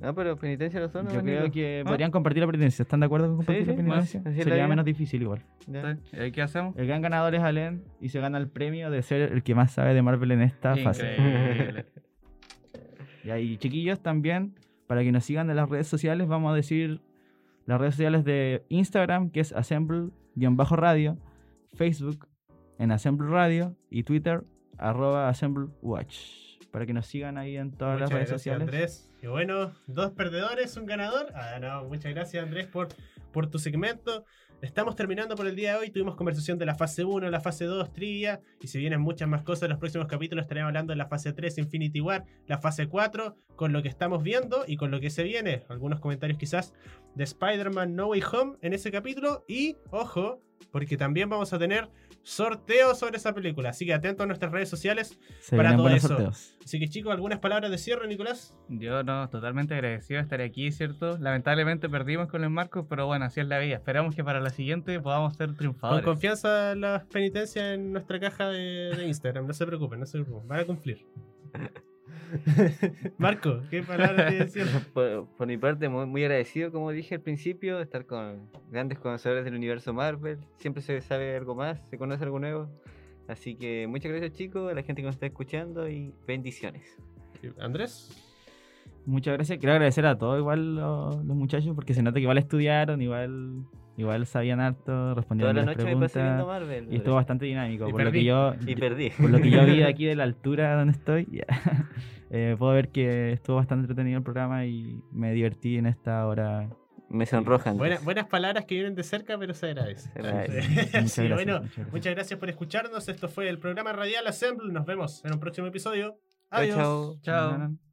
No, pero penitencia los dos Yo nomás, creo que ¿Ah? podrían compartir la penitencia. ¿Están de acuerdo con compartir Sí, la penitencia? Sería menos difícil igual. Ya. ¿Y ahí qué hacemos? El gran ganador es Allen y se gana el premio de ser el que más sabe de Marvel en esta fase. Y ahí, chiquillos, también, para que nos sigan en las redes sociales, vamos a decir las redes sociales de Instagram, que es Assemble-radio, Facebook en Assemble Radio y Twitter, arroba Assemble Watch. Para que nos sigan ahí en todas las redes gracias, sociales. Andrés. Y bueno, dos perdedores, un ganador. Ah, no, muchas gracias, Andrés, por, por tu segmento. Estamos terminando por el día de hoy. Tuvimos conversación de la fase 1, la fase 2, trivia. Y si vienen muchas más cosas en los próximos capítulos, estaremos hablando de la fase 3, Infinity War, la fase 4, con lo que estamos viendo y con lo que se viene. Algunos comentarios quizás de Spider-Man No Way Home en ese capítulo. Y, ojo, porque también vamos a tener sorteos sobre esa película. Así que atentos a nuestras redes sociales. Se para todo eso. sorteos. Así que chicos, ¿algunas palabras de cierre, Nicolás? Yo no, totalmente agradecido de estar aquí, ¿cierto? Lamentablemente perdimos con el Marco, pero bueno, así es la vida. Esperamos que para la siguiente podamos ser Con triunfadores. confianza las penitencias en nuestra caja de, de Instagram. No se preocupen, no se preocupen. Van a cumplir. Marco, ¿qué palabras te decían? Por, por mi parte, muy, muy agradecido, como dije al principio, de estar con grandes conocedores del universo Marvel. Siempre se sabe algo más, se conoce algo nuevo. Así que muchas gracias, chicos, a la gente que nos está escuchando y bendiciones. Andrés. Muchas gracias. Quiero agradecer a todos igual los, los muchachos porque se nota que igual estudiaron, igual, igual sabían harto, Toda respondieron la las noche me pasé viendo preguntas. Marvel. Y estuvo bastante dinámico. Y por lo perdí. que yo, Y perdí. por lo que yo vi de aquí de la altura donde estoy, ya, eh, puedo ver que estuvo bastante entretenido el programa y me divertí en esta hora. Me sonrojan. Buena- buenas palabras que vienen de cerca, pero se agradece. Se agradece. Sí, Muchas sí, gracias, bueno, muchas gracias. muchas gracias por escucharnos. Esto fue el programa Radial Assemble. Nos vemos en un próximo episodio. Adiós. chao. Chao. Chao.